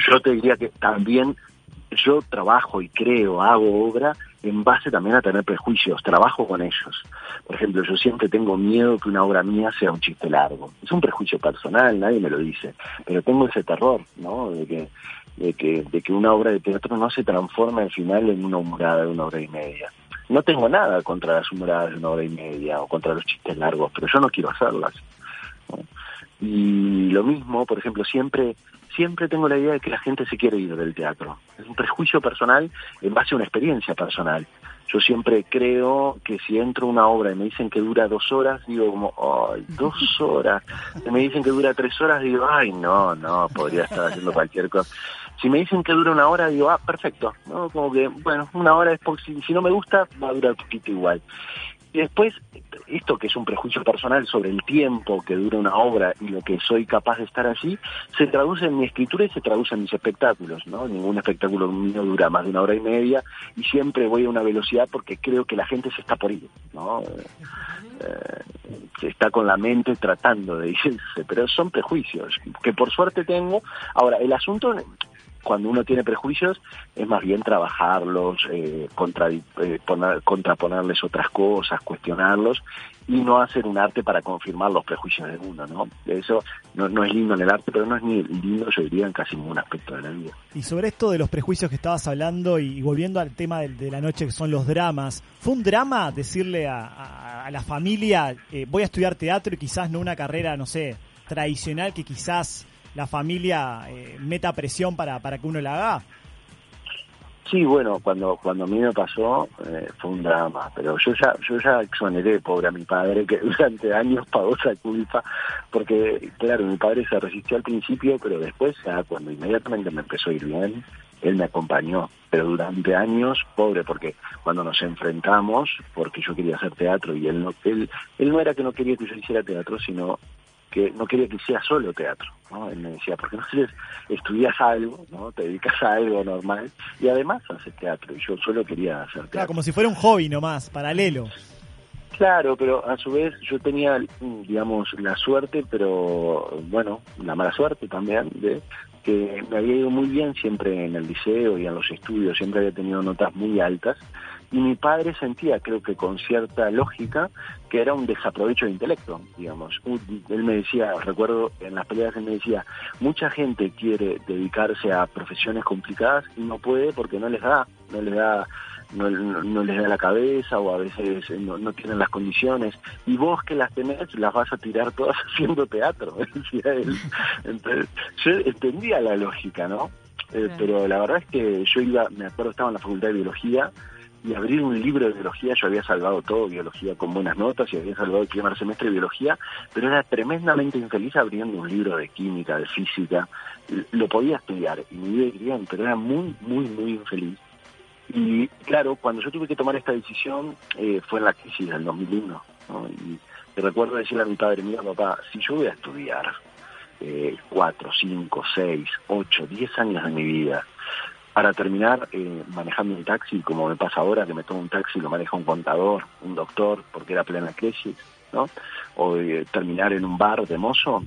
Yo te diría que también yo trabajo y creo, hago obra en base también a tener prejuicios, trabajo con ellos. Por ejemplo, yo siempre tengo miedo que una obra mía sea un chiste largo. Es un prejuicio personal, nadie me lo dice, pero tengo ese terror, ¿no? De que, de que, de que una obra de teatro no se transforme al final en una humorada de una hora y media. No tengo nada contra las humoradas de una hora y media o contra los chistes largos, pero yo no quiero hacerlas. Y lo mismo, por ejemplo, siempre siempre tengo la idea de que la gente se quiere ir del teatro. Es un prejuicio personal en base a una experiencia personal. Yo siempre creo que si entro a una obra y me dicen que dura dos horas, digo como, ay, dos [laughs] horas. Si me dicen que dura tres horas, digo, ay, no, no, podría estar haciendo cualquier cosa. Si me dicen que dura una hora, digo, ah, perfecto. ¿no? Como que, bueno, una hora es si, si no me gusta, va a durar un poquito igual. Y después, esto que es un prejuicio personal sobre el tiempo que dura una obra y lo que soy capaz de estar allí, se traduce en mi escritura y se traduce en mis espectáculos, ¿no? Ningún espectáculo mío dura más de una hora y media y siempre voy a una velocidad porque creo que la gente se está por ir, ¿no? Eh, se está con la mente tratando de irse, pero son prejuicios que por suerte tengo. Ahora, el asunto cuando uno tiene prejuicios es más bien trabajarlos, eh, contra, eh, poner- contraponerles otras cosas, cuestionarlos y no hacer un arte para confirmar los prejuicios de uno, ¿no? Eso no, es lindo en el arte, pero no es ni lindo, yo diría, en casi ningún aspecto de la vida. Y sobre esto de los prejuicios que estabas hablando y, volviendo al tema de, la noche que son los dramas, ¿fue un drama decirle a la familia eh, voy a estudiar teatro y quizás no una carrera, no sé, tradicional que quizás la familia eh, meta presión para, para que uno la haga? Sí, bueno, cuando cuando a mí me pasó eh, fue un drama, pero yo ya yo ya exoneré pobre a mi padre que [laughs] durante años pagó esa culpa, porque claro, mi padre se resistió al principio, pero después ya cuando inmediatamente me empezó a ir bien, él me acompañó, pero durante años, pobre, porque cuando nos enfrentamos, porque yo quería hacer teatro y él no él él no era que no quería que yo hiciera teatro, sino que no quería que hiciera solo teatro, ¿no? Él me decía, porque no haces, estudias algo, ¿no? Te dedicas a algo normal y además haces teatro. Y yo solo quería hacer teatro. Claro, como si fuera un hobby nomás, paralelo. Claro, pero a su vez yo tenía, digamos, la suerte, pero bueno, la mala suerte también, de que me había ido muy bien siempre en el liceo y en los estudios, siempre había tenido notas muy altas. Y mi padre sentía, creo que con cierta lógica, que era un desaprovecho de intelecto, digamos. Él me decía, recuerdo en las peleas, él me decía, mucha gente quiere dedicarse a profesiones complicadas y no puede porque no les da, no les da no, no, no les da la cabeza o a veces no, no tienen las condiciones. Y vos que las tenés las vas a tirar todas [laughs] haciendo teatro [laughs] decía él. Entonces yo entendía la lógica no Eh, pero la verdad es que yo iba me acuerdo estaba en la facultad de biología y abrir un libro de biología, yo había salvado todo, biología con buenas notas y había salvado el primer semestre de biología, pero era tremendamente infeliz abriendo un libro de química, de física. Lo podía estudiar y me iba bien, pero era muy, muy, muy infeliz. Y claro, cuando yo tuve que tomar esta decisión eh, fue en la crisis del 2001. ¿no? Y, y recuerdo decirle a mi padre, mira papá, si yo voy a estudiar eh, cuatro, cinco, seis, ocho, diez años de mi vida para terminar eh, manejando un taxi, como me pasa ahora, que me tomo un taxi lo maneja un contador, un doctor, porque era plena crisis, ¿no? O eh, terminar en un bar de mozo,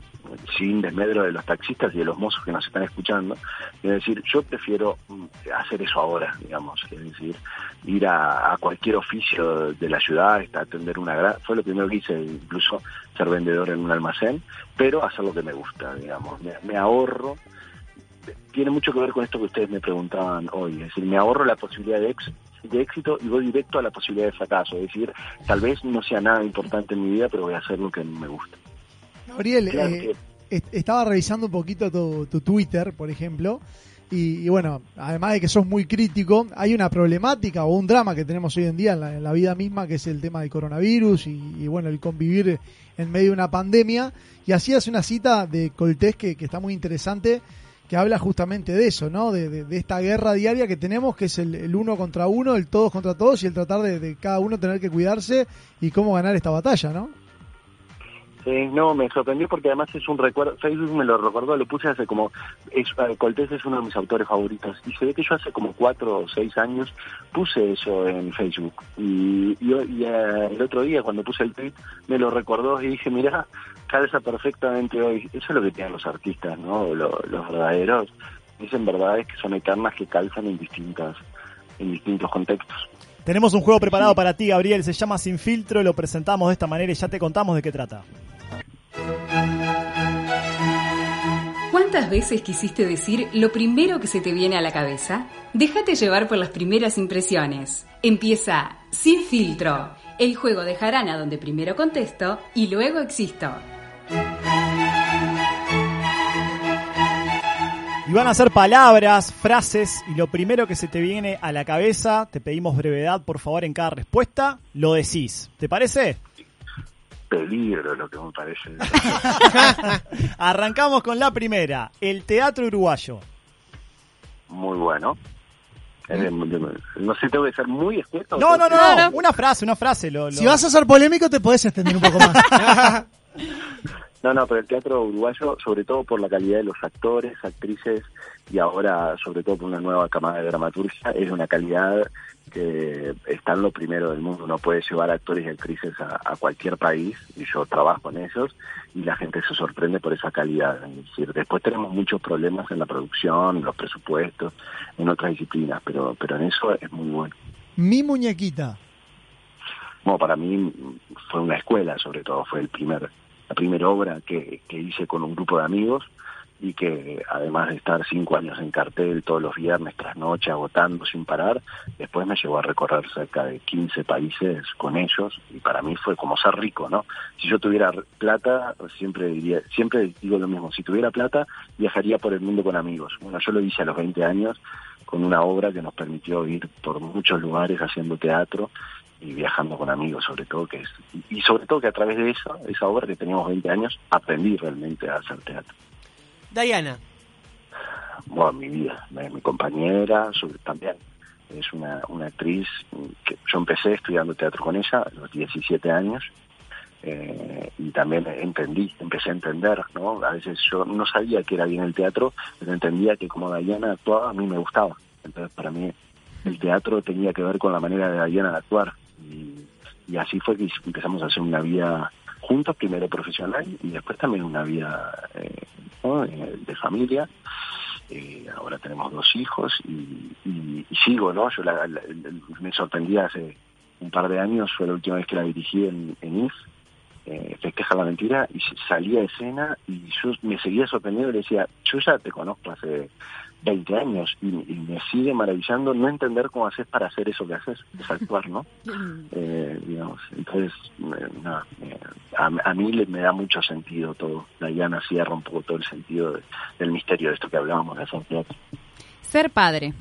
sin desmedro de los taxistas y de los mozos que nos están escuchando. Es decir, yo prefiero mm, hacer eso ahora, digamos, es decir, ir a, cualquier oficio de la ciudad, hasta atender una gran... Fue lo primero que hice, incluso ser vendedor en un almacén, pero hacer lo que me gusta, digamos. Me ahorro tiene mucho que ver con esto que ustedes me preguntaban hoy. Es decir, me ahorro la posibilidad de, ex- de éxito y voy directo a la posibilidad de fracaso. Es decir, tal vez no sea nada importante en mi vida, pero voy a hacer lo que me gusta. Gabriel, Claro eh, est- estaba revisando un poquito tu, tu Twitter, por ejemplo, y, y bueno, además de que sos muy crítico, hay una problemática o un drama que tenemos hoy en día en la, en la vida misma, que es el tema del coronavirus y, y, bueno, el convivir en medio de una pandemia. Y hacías una cita de Coltés que, que está muy interesante, que habla justamente de eso, ¿no? De, esta guerra diaria que tenemos, que es el, uno contra uno, el todos contra todos y el tratar de, cada uno tener que cuidarse y cómo ganar esta batalla, ¿no? Eh, no, me sorprendió porque además es un recuerdo, Facebook me lo recordó, lo puse hace como, eh, Coltés es uno de mis autores favoritos y se ve que yo hace como cuatro o seis años puse eso en Facebook y, y, y, eh, el otro día cuando puse el tweet me lo recordó y dije, mira, calza perfectamente hoy, eso es lo que tienen los artistas, ¿no? Lo- los verdaderos, dicen verdades que son eternas que calzan en distintas, en distintos contextos. Tenemos un juego preparado para ti, Gabriel, se llama Sin Filtro, lo presentamos de esta manera y ya te contamos de qué trata. ¿Cuántas veces quisiste decir lo primero que se te viene a la cabeza? Déjate llevar por las primeras impresiones. Empieza Sin Filtro, el juego de jarana donde primero contesto y luego existo. Y van a ser palabras, frases, y lo primero que se te viene a la cabeza, te pedimos brevedad, por favor, en cada respuesta, lo decís. ¿Te parece? Peligro lo que me parece. [laughs] Arrancamos con la primera, el teatro uruguayo. Muy bueno. No sé, tengo que ser muy escueto. No, no, no, no, una frase, una frase. Lo, lo- Si vas a ser polémico, te podés extender un poco más. [laughs] No, no, pero el teatro uruguayo, sobre todo por la calidad de los actores, actrices y ahora, sobre todo por una nueva camada de dramaturgia, es una calidad que está en lo primero del mundo. Uno puede llevar actores y actrices a, a cualquier país y yo trabajo en ellos y la gente se sorprende por esa calidad. Es decir, después tenemos muchos problemas en la producción, en los presupuestos, en otras disciplinas, pero, pero en eso es muy bueno. Mi muñequita. Bueno, para mí fue una escuela, sobre todo, fue el primer, la primera obra que, que hice con un grupo de amigos y que además de estar cinco años en cartel todos los viernes tras noche agotando sin parar, después me llevó a recorrer cerca de 15 países con ellos y para mí fue como ser rico, ¿no? Si yo tuviera plata, siempre diría, siempre digo lo mismo, si tuviera plata viajaría por el mundo con amigos. Bueno, yo lo hice a los 20 años con una obra que nos permitió ir por muchos lugares haciendo teatro y viajando con amigos sobre todo que es y sobre todo que a través de esa esa obra que teníamos 20 años aprendí realmente a hacer teatro Diana. bueno mi vida mi, mi compañera sobre, también es una, una actriz que yo empecé estudiando teatro con ella a los 17 años eh, y también entendí, empecé a entender, ¿no? A veces yo no sabía que era bien el teatro, pero entendía que como Diana actuaba, a mí me gustaba. Entonces, para mí, el teatro tenía que ver con la manera de Diana de actuar. Y, y así fue que empezamos a hacer una vida juntos, primero profesional y después también una vida eh. Eh, de familia. Eh, ahora tenemos dos hijos y, y- sigo, ¿no? Yo la- me sorprendía hace un par de años, fue la última vez que la dirigí en, en IF, eh, Festeja la Mentira, y s- salía a escena y yo me seguía sorprendiendo y le decía, yo ya te conozco hace 20 años y, y me sigue maravillando no entender cómo haces para hacer eso que haces, es actuar, ¿no? [laughs] Eh, digamos, entonces, eh, nada, eh, a, a mí le- me da mucho sentido todo. Diana cierra un poco todo el sentido de- del misterio de esto que hablábamos de hacer teatro. Ser padre.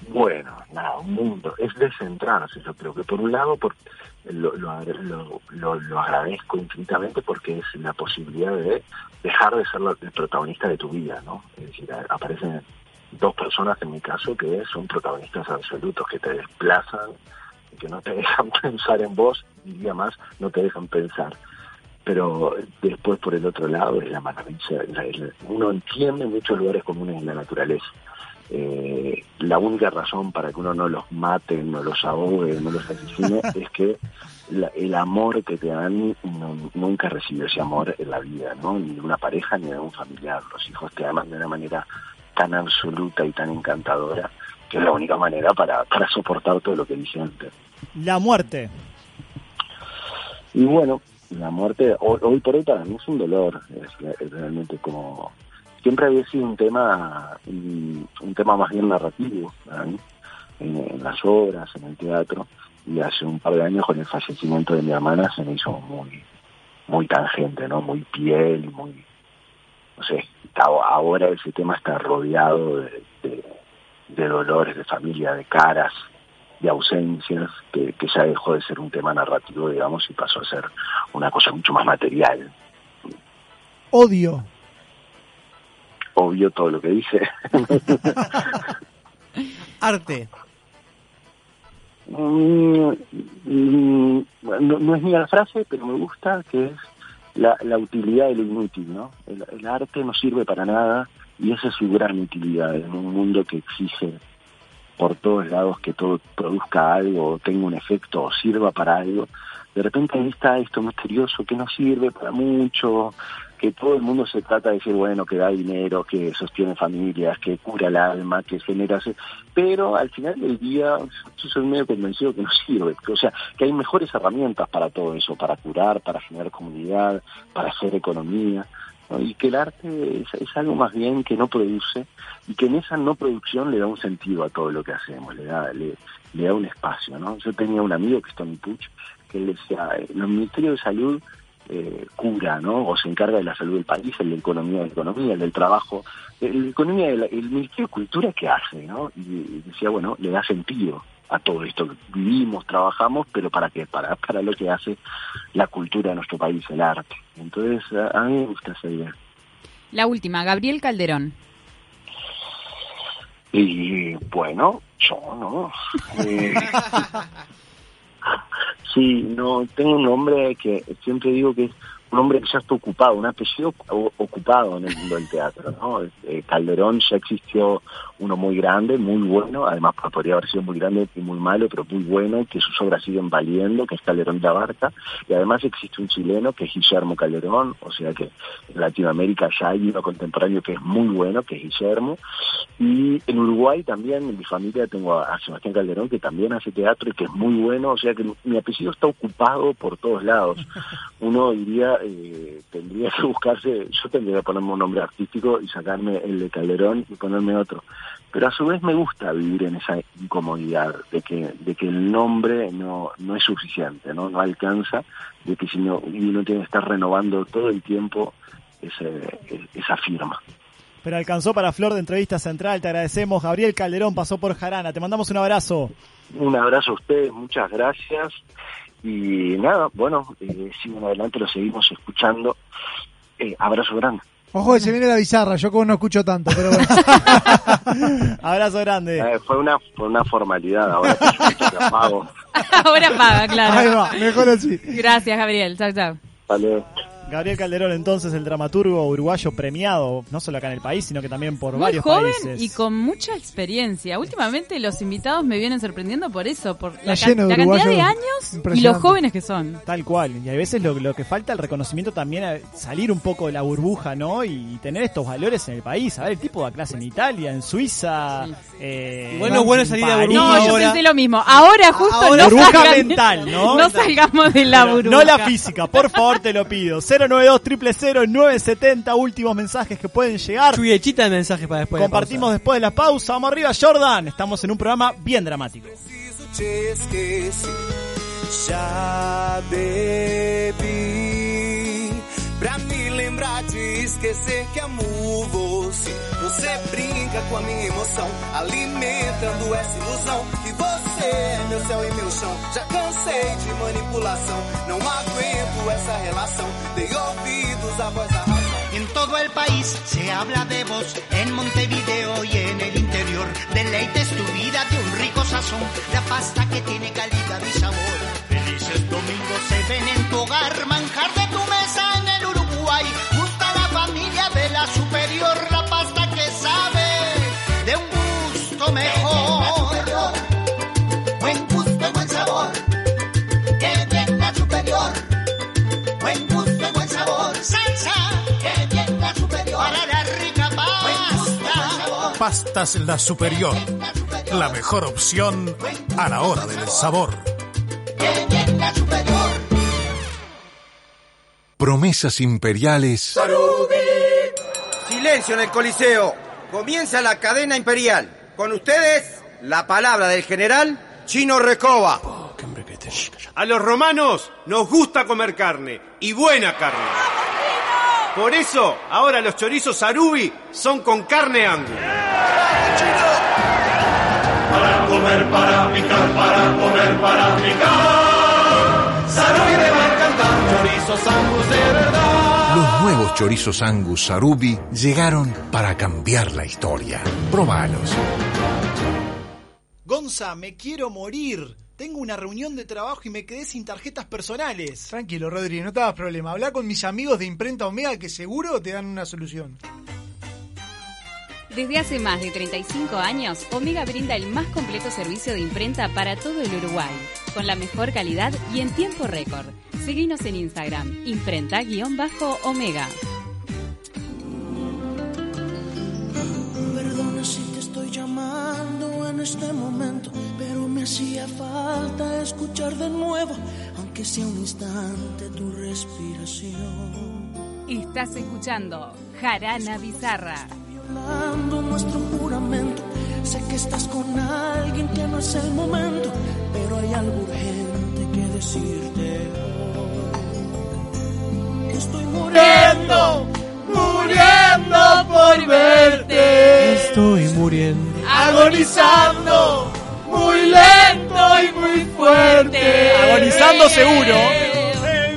Bueno, nada, un mundo. Es descentrarse, yo creo que por un lado por, lo, lo, agra- lo, lo- lo agradezco infinitamente porque es la posibilidad de dejar de ser el protagonista de tu vida, ¿no? Es decir, aparecen dos personas en mi caso que son protagonistas absolutos, que te desplazan, que no te [laughs] dejan pensar en vos, diría más, no te dejan pensar. Pero después por el otro lado es la maravilla, la- la- uno entiende muchos lugares comunes en la naturaleza eh, la única razón para que uno no los mate, no los ahogue, no los asesine, [laughs] es que la- el amor que te dan no- nunca recibió ese amor en la vida, ¿no? Ni de una pareja ni de un familiar. Los hijos te aman de una manera tan absoluta y tan encantadora que es la única manera para, para soportar todo lo que dije antes. La muerte. Y bueno, la muerte hoy, hoy por hoy para mí es un dolor, es, es realmente como siempre había sido un tema un, un tema más bien narrativo para en, las obras, en el teatro y hace un par de años con el fallecimiento de mi hermana se me hizo muy muy tangente, no, muy piel, muy no sé, ahora ese tema está rodeado de, de, de dolores de familia, de caras, de ausencias, que, que ya dejó de ser un tema narrativo, digamos, y pasó a ser una cosa mucho más material. Odio. Obvio todo lo que dice. [laughs] Arte. Mm, mm, no, no es ni la frase, pero me gusta que es la, la utilidad de lo inútil, ¿no? El, el arte no sirve para nada y esa es su gran utilidad en un mundo que exige por todos lados que todo produzca algo, o tenga un efecto o sirva para algo. De repente ahí está esto misterioso que no sirve para mucho, que todo el mundo se trata de decir, bueno, que da dinero, que sostiene familias, que cura el alma, que genera... Pero al final del día yo soy medio convencido que no sirve. O sea, que hay mejores herramientas para todo eso, para curar, para generar comunidad, para hacer economía. ¿no? Y que el arte es, algo más bien que no produce y que en esa no producción le da un sentido a todo lo que hacemos, le da, le, le da un espacio. ¿no? Yo tenía un amigo que es Tony Puch, que él decía, eh, los ministerios de salud eh, cura, ¿no? O se encarga de la salud del país, el de economía de la economía, el del trabajo, el de economía, del el Ministerio de Cultura, ¿qué hace, no? Y, y decía, bueno, le da sentido a todo esto. Vivimos, trabajamos, pero ¿para qué? Para, para lo que hace la cultura de nuestro país, el arte. Entonces, a, a mí me gusta esa idea. La última, Gabriel Calderón. Y bueno, yo no. [laughs] Eh, sí, no, tengo un nombre que siempre digo que es un hombre que ya está ocupado, un apellido ocupado en el mundo del teatro, ¿no? Eh, Calderón ya existió uno muy grande, muy bueno, además podría haber sido muy grande y muy malo, pero muy bueno, que sus obras siguen valiendo, que es Calderón de la Barca, y además existe un chileno que es Guillermo Calderón, o sea que en Latinoamérica ya hay uno contemporáneo que es muy bueno, que es Guillermo, y en Uruguay también, en mi familia tengo a Sebastián Calderón, que también hace teatro y que es muy bueno, o sea que mi apellido está ocupado por todos lados. Uno diría, eh, tendría que buscarse, yo tendría que ponerme un nombre artístico y sacarme el de Calderón y ponerme otro. Pero a su vez me gusta vivir en esa incomodidad de que, de que el nombre no, no es suficiente, no, no alcanza, de que si no, uno tiene que estar renovando todo el tiempo ese, esa firma. Pero alcanzó para Flor de Entrevista Central, te agradecemos. Gabriel Calderón pasó por Jarana, te mandamos un abrazo. Un abrazo a ustedes, muchas gracias. Y nada, bueno, eh, siguen adelante, lo seguimos escuchando. Eh, abrazo grande. Ojo que se viene la bizarra, yo como no escucho tanto, pero bueno. [laughs] abrazo grande. Eh, fue una fue una formalidad, ahora que yo te apago. [laughs] Ahora paga, claro. Ahí va, mejor así. Gracias, Gabriel. Chao, chao. Vale. Gabriel Calderón, entonces, el dramaturgo uruguayo premiado, no solo acá en el país, sino que también por Muy varios joven países. y con mucha experiencia. Últimamente los invitados me vienen sorprendiendo por eso, por la, ca- de la cantidad de años y los jóvenes que son. Tal cual. Y a veces lo, lo que falta el reconocimiento también es salir un poco de la burbuja, ¿no? Y tener estos valores en el país. A ver, el tipo da clase en Italia, en Suiza. Eh, bueno es salir de París. burbuja No, yo ahora. pensé lo mismo. Ahora justo Ahora, no burbuja salgan- mental, ¿no? [laughs] No salgamos de la burbuja. No la física, por favor te lo pido. [laughs] 092 970 últimos mensajes que pueden llegar. Chuyechita de mensajes para después. de Compartimos después de la pausa. Vamos arriba, Jordan. Estamos en un programa bien dramático. Já bebi pra me lembrar de esquecer que amo você. Você brinca com a minha emoção, alimentando essa ilusão que você é meu céu e meu chão. Já cansei de manipulação, não aguento essa relação. Dei ouvidos à voz da razão. En todo el país se habla de vos, en Montevideo y en el interior. Deleites tu vida de un rico sazón, la pasta que tiene calidad y sabor. Felices domingos se ven en tu hogar, manjar de tu mesa en el Uruguay. Gusta la familia de la superior, la pasta que sabe de un gusto mejor. Pastas La Superior. La mejor opción a la hora del sabor. Promesas imperiales Silencio en el Coliseo. Comienza la cadena imperial. Con ustedes, la palabra del general Chino Recoba. A los romanos nos gusta comer carne, y buena carne. Por eso, ahora los chorizos Sarubi son con carne angus. Para comer, para picar, para comer, para picar. Sarubi de Marcantán, chorizos angus de verdad. Los nuevos chorizos Angus Sarubi llegaron para cambiar la historia. Probalos. Gonza, me quiero morir. Tengo una reunión de trabajo y me quedé sin tarjetas personales. Tranquilo, Rodri, no te hagas problema. Habla con mis amigos de Imprenta Omega que seguro te dan una solución. Desde hace más de 35 años, Omega brinda el más completo servicio de imprenta para todo el Uruguay, con la mejor calidad y en tiempo récord. Seguinos en Instagram, imprenta-omega. Perdona si te estoy llamando en este momento, pero me hacía falta escuchar de nuevo, aunque sea un instante, tu respiración. Estás escuchando Jarana Bizarra. Violando nuestro juramento, sé que estás con alguien que no es el momento, pero hay algo urgente que decirte. Estoy muriendo, muriendo por verte. Estoy muriendo. Agonizando, muy lento y muy fuerte. Agonizando seguro.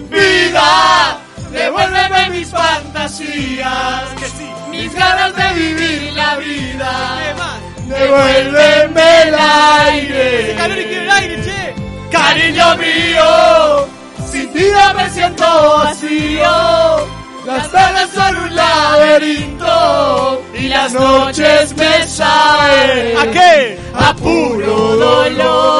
Vida, devuélveme mis fantasías, mis ganas de vivir la vida. Devuélveme el aire. Cariño mío, sin ti ya me siento vacío. Las tardes son un laberinto y las noches me saben. ¿A qué? A puro dolor.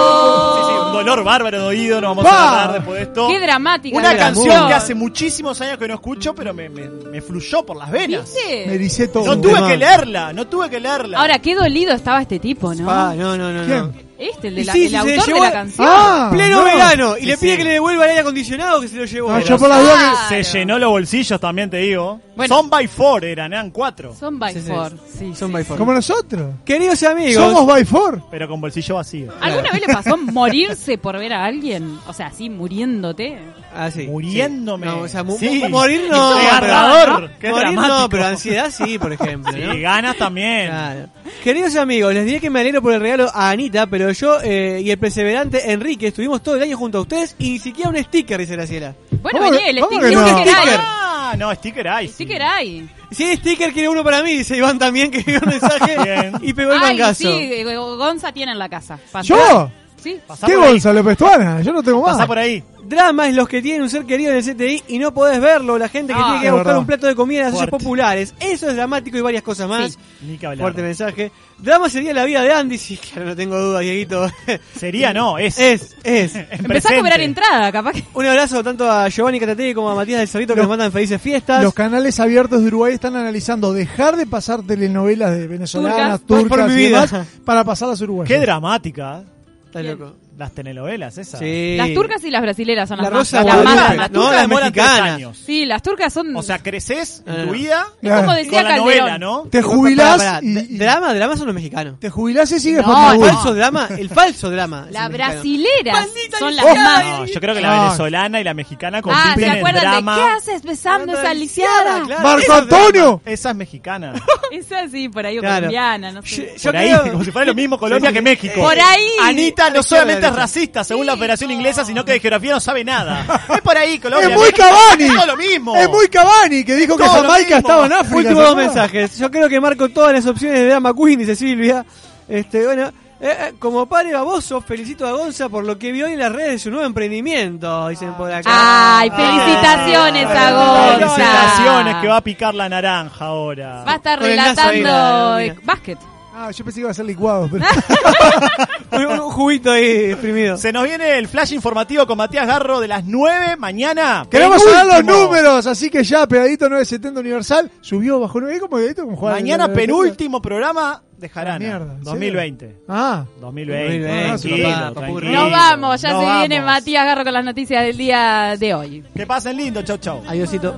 Dolor bárbaro de oído, no vamos a hablar después de esto. Qué dramática. Una canción que hace muchísimos años que no escucho, pero me, me, me fluyó por las venas. ¿Viste? Me ericé todo. No tuve que leerla, no tuve que leerla. Ahora, qué dolido estaba este tipo, ¿no? Ah, no, no, no. no. Este, el, de la- sí, el sí, se autor de llevó- la canción. Ah, Pleno no. verano. Y Sí, le pide sí. que le devuelva el aire acondicionado que se lo llevó. Ah, yo por las dudas que- Se llenó los bolsillos también, te digo. Bueno. Son by four eran, eran cuatro. Son by Sí, sí. four. Sí, Son sí. by four. Como nosotros. Queridos amigos. Somos by four. Pero con bolsillo vacío. ¿Alguna vez le pasó morirse por ver a alguien? O sea, así muriéndote. Ah, sí. Muriéndome. No, o sea, mu- Sí. mu- morir no. Pero- agarrador. Qué morir dramático. no, pero ansiedad sí, por ejemplo. [laughs] ganas también. Claro. Queridos amigos, les diré que me alegro por el regalo a Anita, pero yo eh, y el perseverante Enrique estuvimos todo el año junto a ustedes y ni siquiera un sticker, dice Graciela. Bueno, ¿Cómo vení, el cómo sticker, no? sticker hay. Ah, no, sticker hay. sí. Sticker hay. Si hay sticker, quiere uno para mí, dice Iván también, que dio un mensaje Bien. y pegó el Ay, mangazo. sí, eh, Gonza tiene en la casa. ¿Yo? Sí. Pasá ¿Qué por ahí. Gonzalo Pestuana? Yo no tengo más. Pasá por ahí. Drama es los que tienen un ser querido en el CTI y no podés verlo, la gente que Ah, tiene que ir a es buscar verdad. un plato de comida en las ollas Fuerte. populares. Eso es dramático y varias cosas más. Sí. Ni que hablar. Fuerte mensaje. Drama sería la vida de Andy, sí, [laughs] claro, no tengo duda, Dieguito. Sería, no, es. es, es. [laughs] Empezá a presente. cobrar entrada, capaz que. Un abrazo tanto a Giovanni Catategui como a Matías del Cerrito que Los- nos mandan felices fiestas. Los canales abiertos de Uruguay están analizando dejar de pasar telenovelas de venezolanas, Turcas. turcas, Por mi y vida. demás para pasarlas a Uruguay. Qué dramática. Está loco. Las telenovelas esas. Sí. Las turcas y las brasileras son La las más, Rosa las más. No, las mexicanas. años. Sí, las turcas son. O sea, creces en No, tu no. vida es como decía con la Calderón. novela, ¿no? Te jubilás pará, y- drama, drama son los mexicanos. te jubilás y sigues No, por El no. falso drama, el falso drama. brasileras Maldita son las más. No, yo creo que la venezolana y la mexicana Ah, compiten ¿se en acuerdan drama. de qué haces besando a esa lisiada? claro. Marco. Antonio. Esa es mexicana. [laughs] Esa sí, por ahí, o colombiana, no sé. Por ahí, [laughs] como si fuera lo mismo Colombia que. México. Por ahí. Anita no A es racista, según la Operación Inglesa, sino que de geografía no sabe nada. [laughs] Es por ahí, Colombia. Es muy Cavani. Es todo lo mismo. Es muy Cavani que dijo que todo Jamaica estaba en África. Últimos mensajes. Yo creo que marco todas las opciones de Drama Queen, dice Silvia. Este, bueno, eh, eh, como padre baboso, felicito a Gonza por lo que vio hoy en las redes de su nuevo emprendimiento, dicen por acá. Ay, felicitaciones a Gonza. Felicitaciones que va a picar la naranja ahora. Va a estar Con relatando la- básquet. Ah, yo pensé que iba a ser licuado. Pero... [laughs] un, un juguito ahí exprimido. Se nos viene el flash informativo con Matías Garro de las 9 mañana. Queremos saber los números, así que ya pegadito 970 Universal subió bajo 9 como pegadito como Mañana el- el- penúltimo programa de Ah, Jarana. mierda, ¿en 2020. Ah, 2020. 2020, tranquilo, papá, tranquilo. papurri. Nos vamos, ya Nos se viene. Matías Garro con las noticias del día de hoy. Que pasen lindo, chau chau. Adiosito.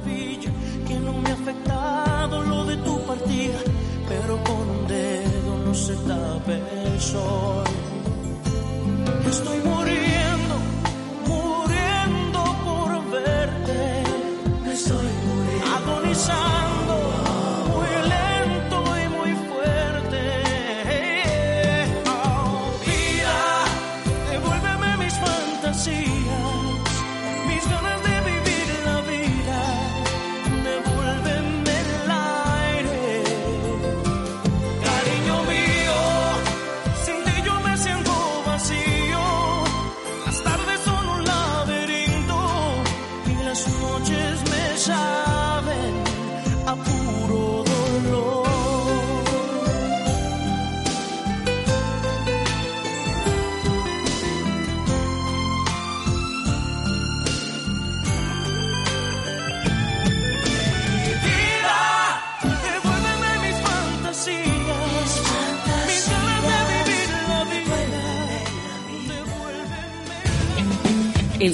Estoy muriendo, muriendo por verte. Estoy muriendo, agonizando,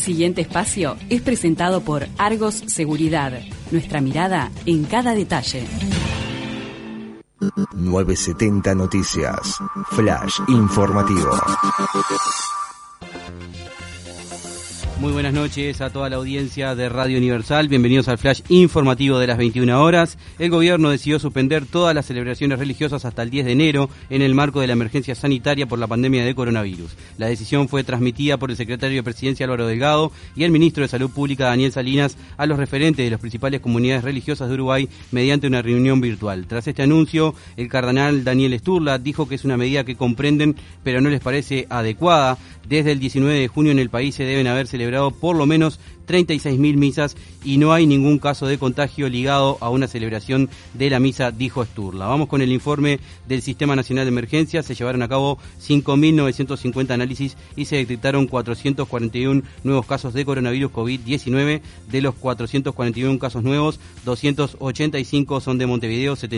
siguiente espacio es presentado por Argos Seguridad. Nuestra mirada en cada detalle. 970 Noticias. Flash informativo. Muy buenas noches a toda la audiencia de Radio Universal. Bienvenidos al flash informativo de las 21 horas. El gobierno decidió suspender todas las celebraciones religiosas hasta el 10 de enero en el marco de la emergencia sanitaria por la pandemia de coronavirus. La decisión fue transmitida por el secretario de Presidencia Álvaro Delgado y el ministro de Salud Pública Daniel Salinas a los referentes de las principales comunidades religiosas de Uruguay mediante una reunión virtual. Tras este anuncio, el cardenal Daniel Sturla dijo que es una medida que comprenden pero no les parece adecuada. Desde el 19 de junio en el país se deben haber celebrado por lo menos 36.000 misas y no hay ningún caso de contagio ligado a una celebración de la misa, dijo Sturla. Vamos con el informe del Sistema Nacional de Emergencias. Se llevaron a cabo 5.950 análisis y se detectaron 441 nuevos casos de coronavirus COVID-19. De los 441 casos nuevos, 285 son de Montevideo, 70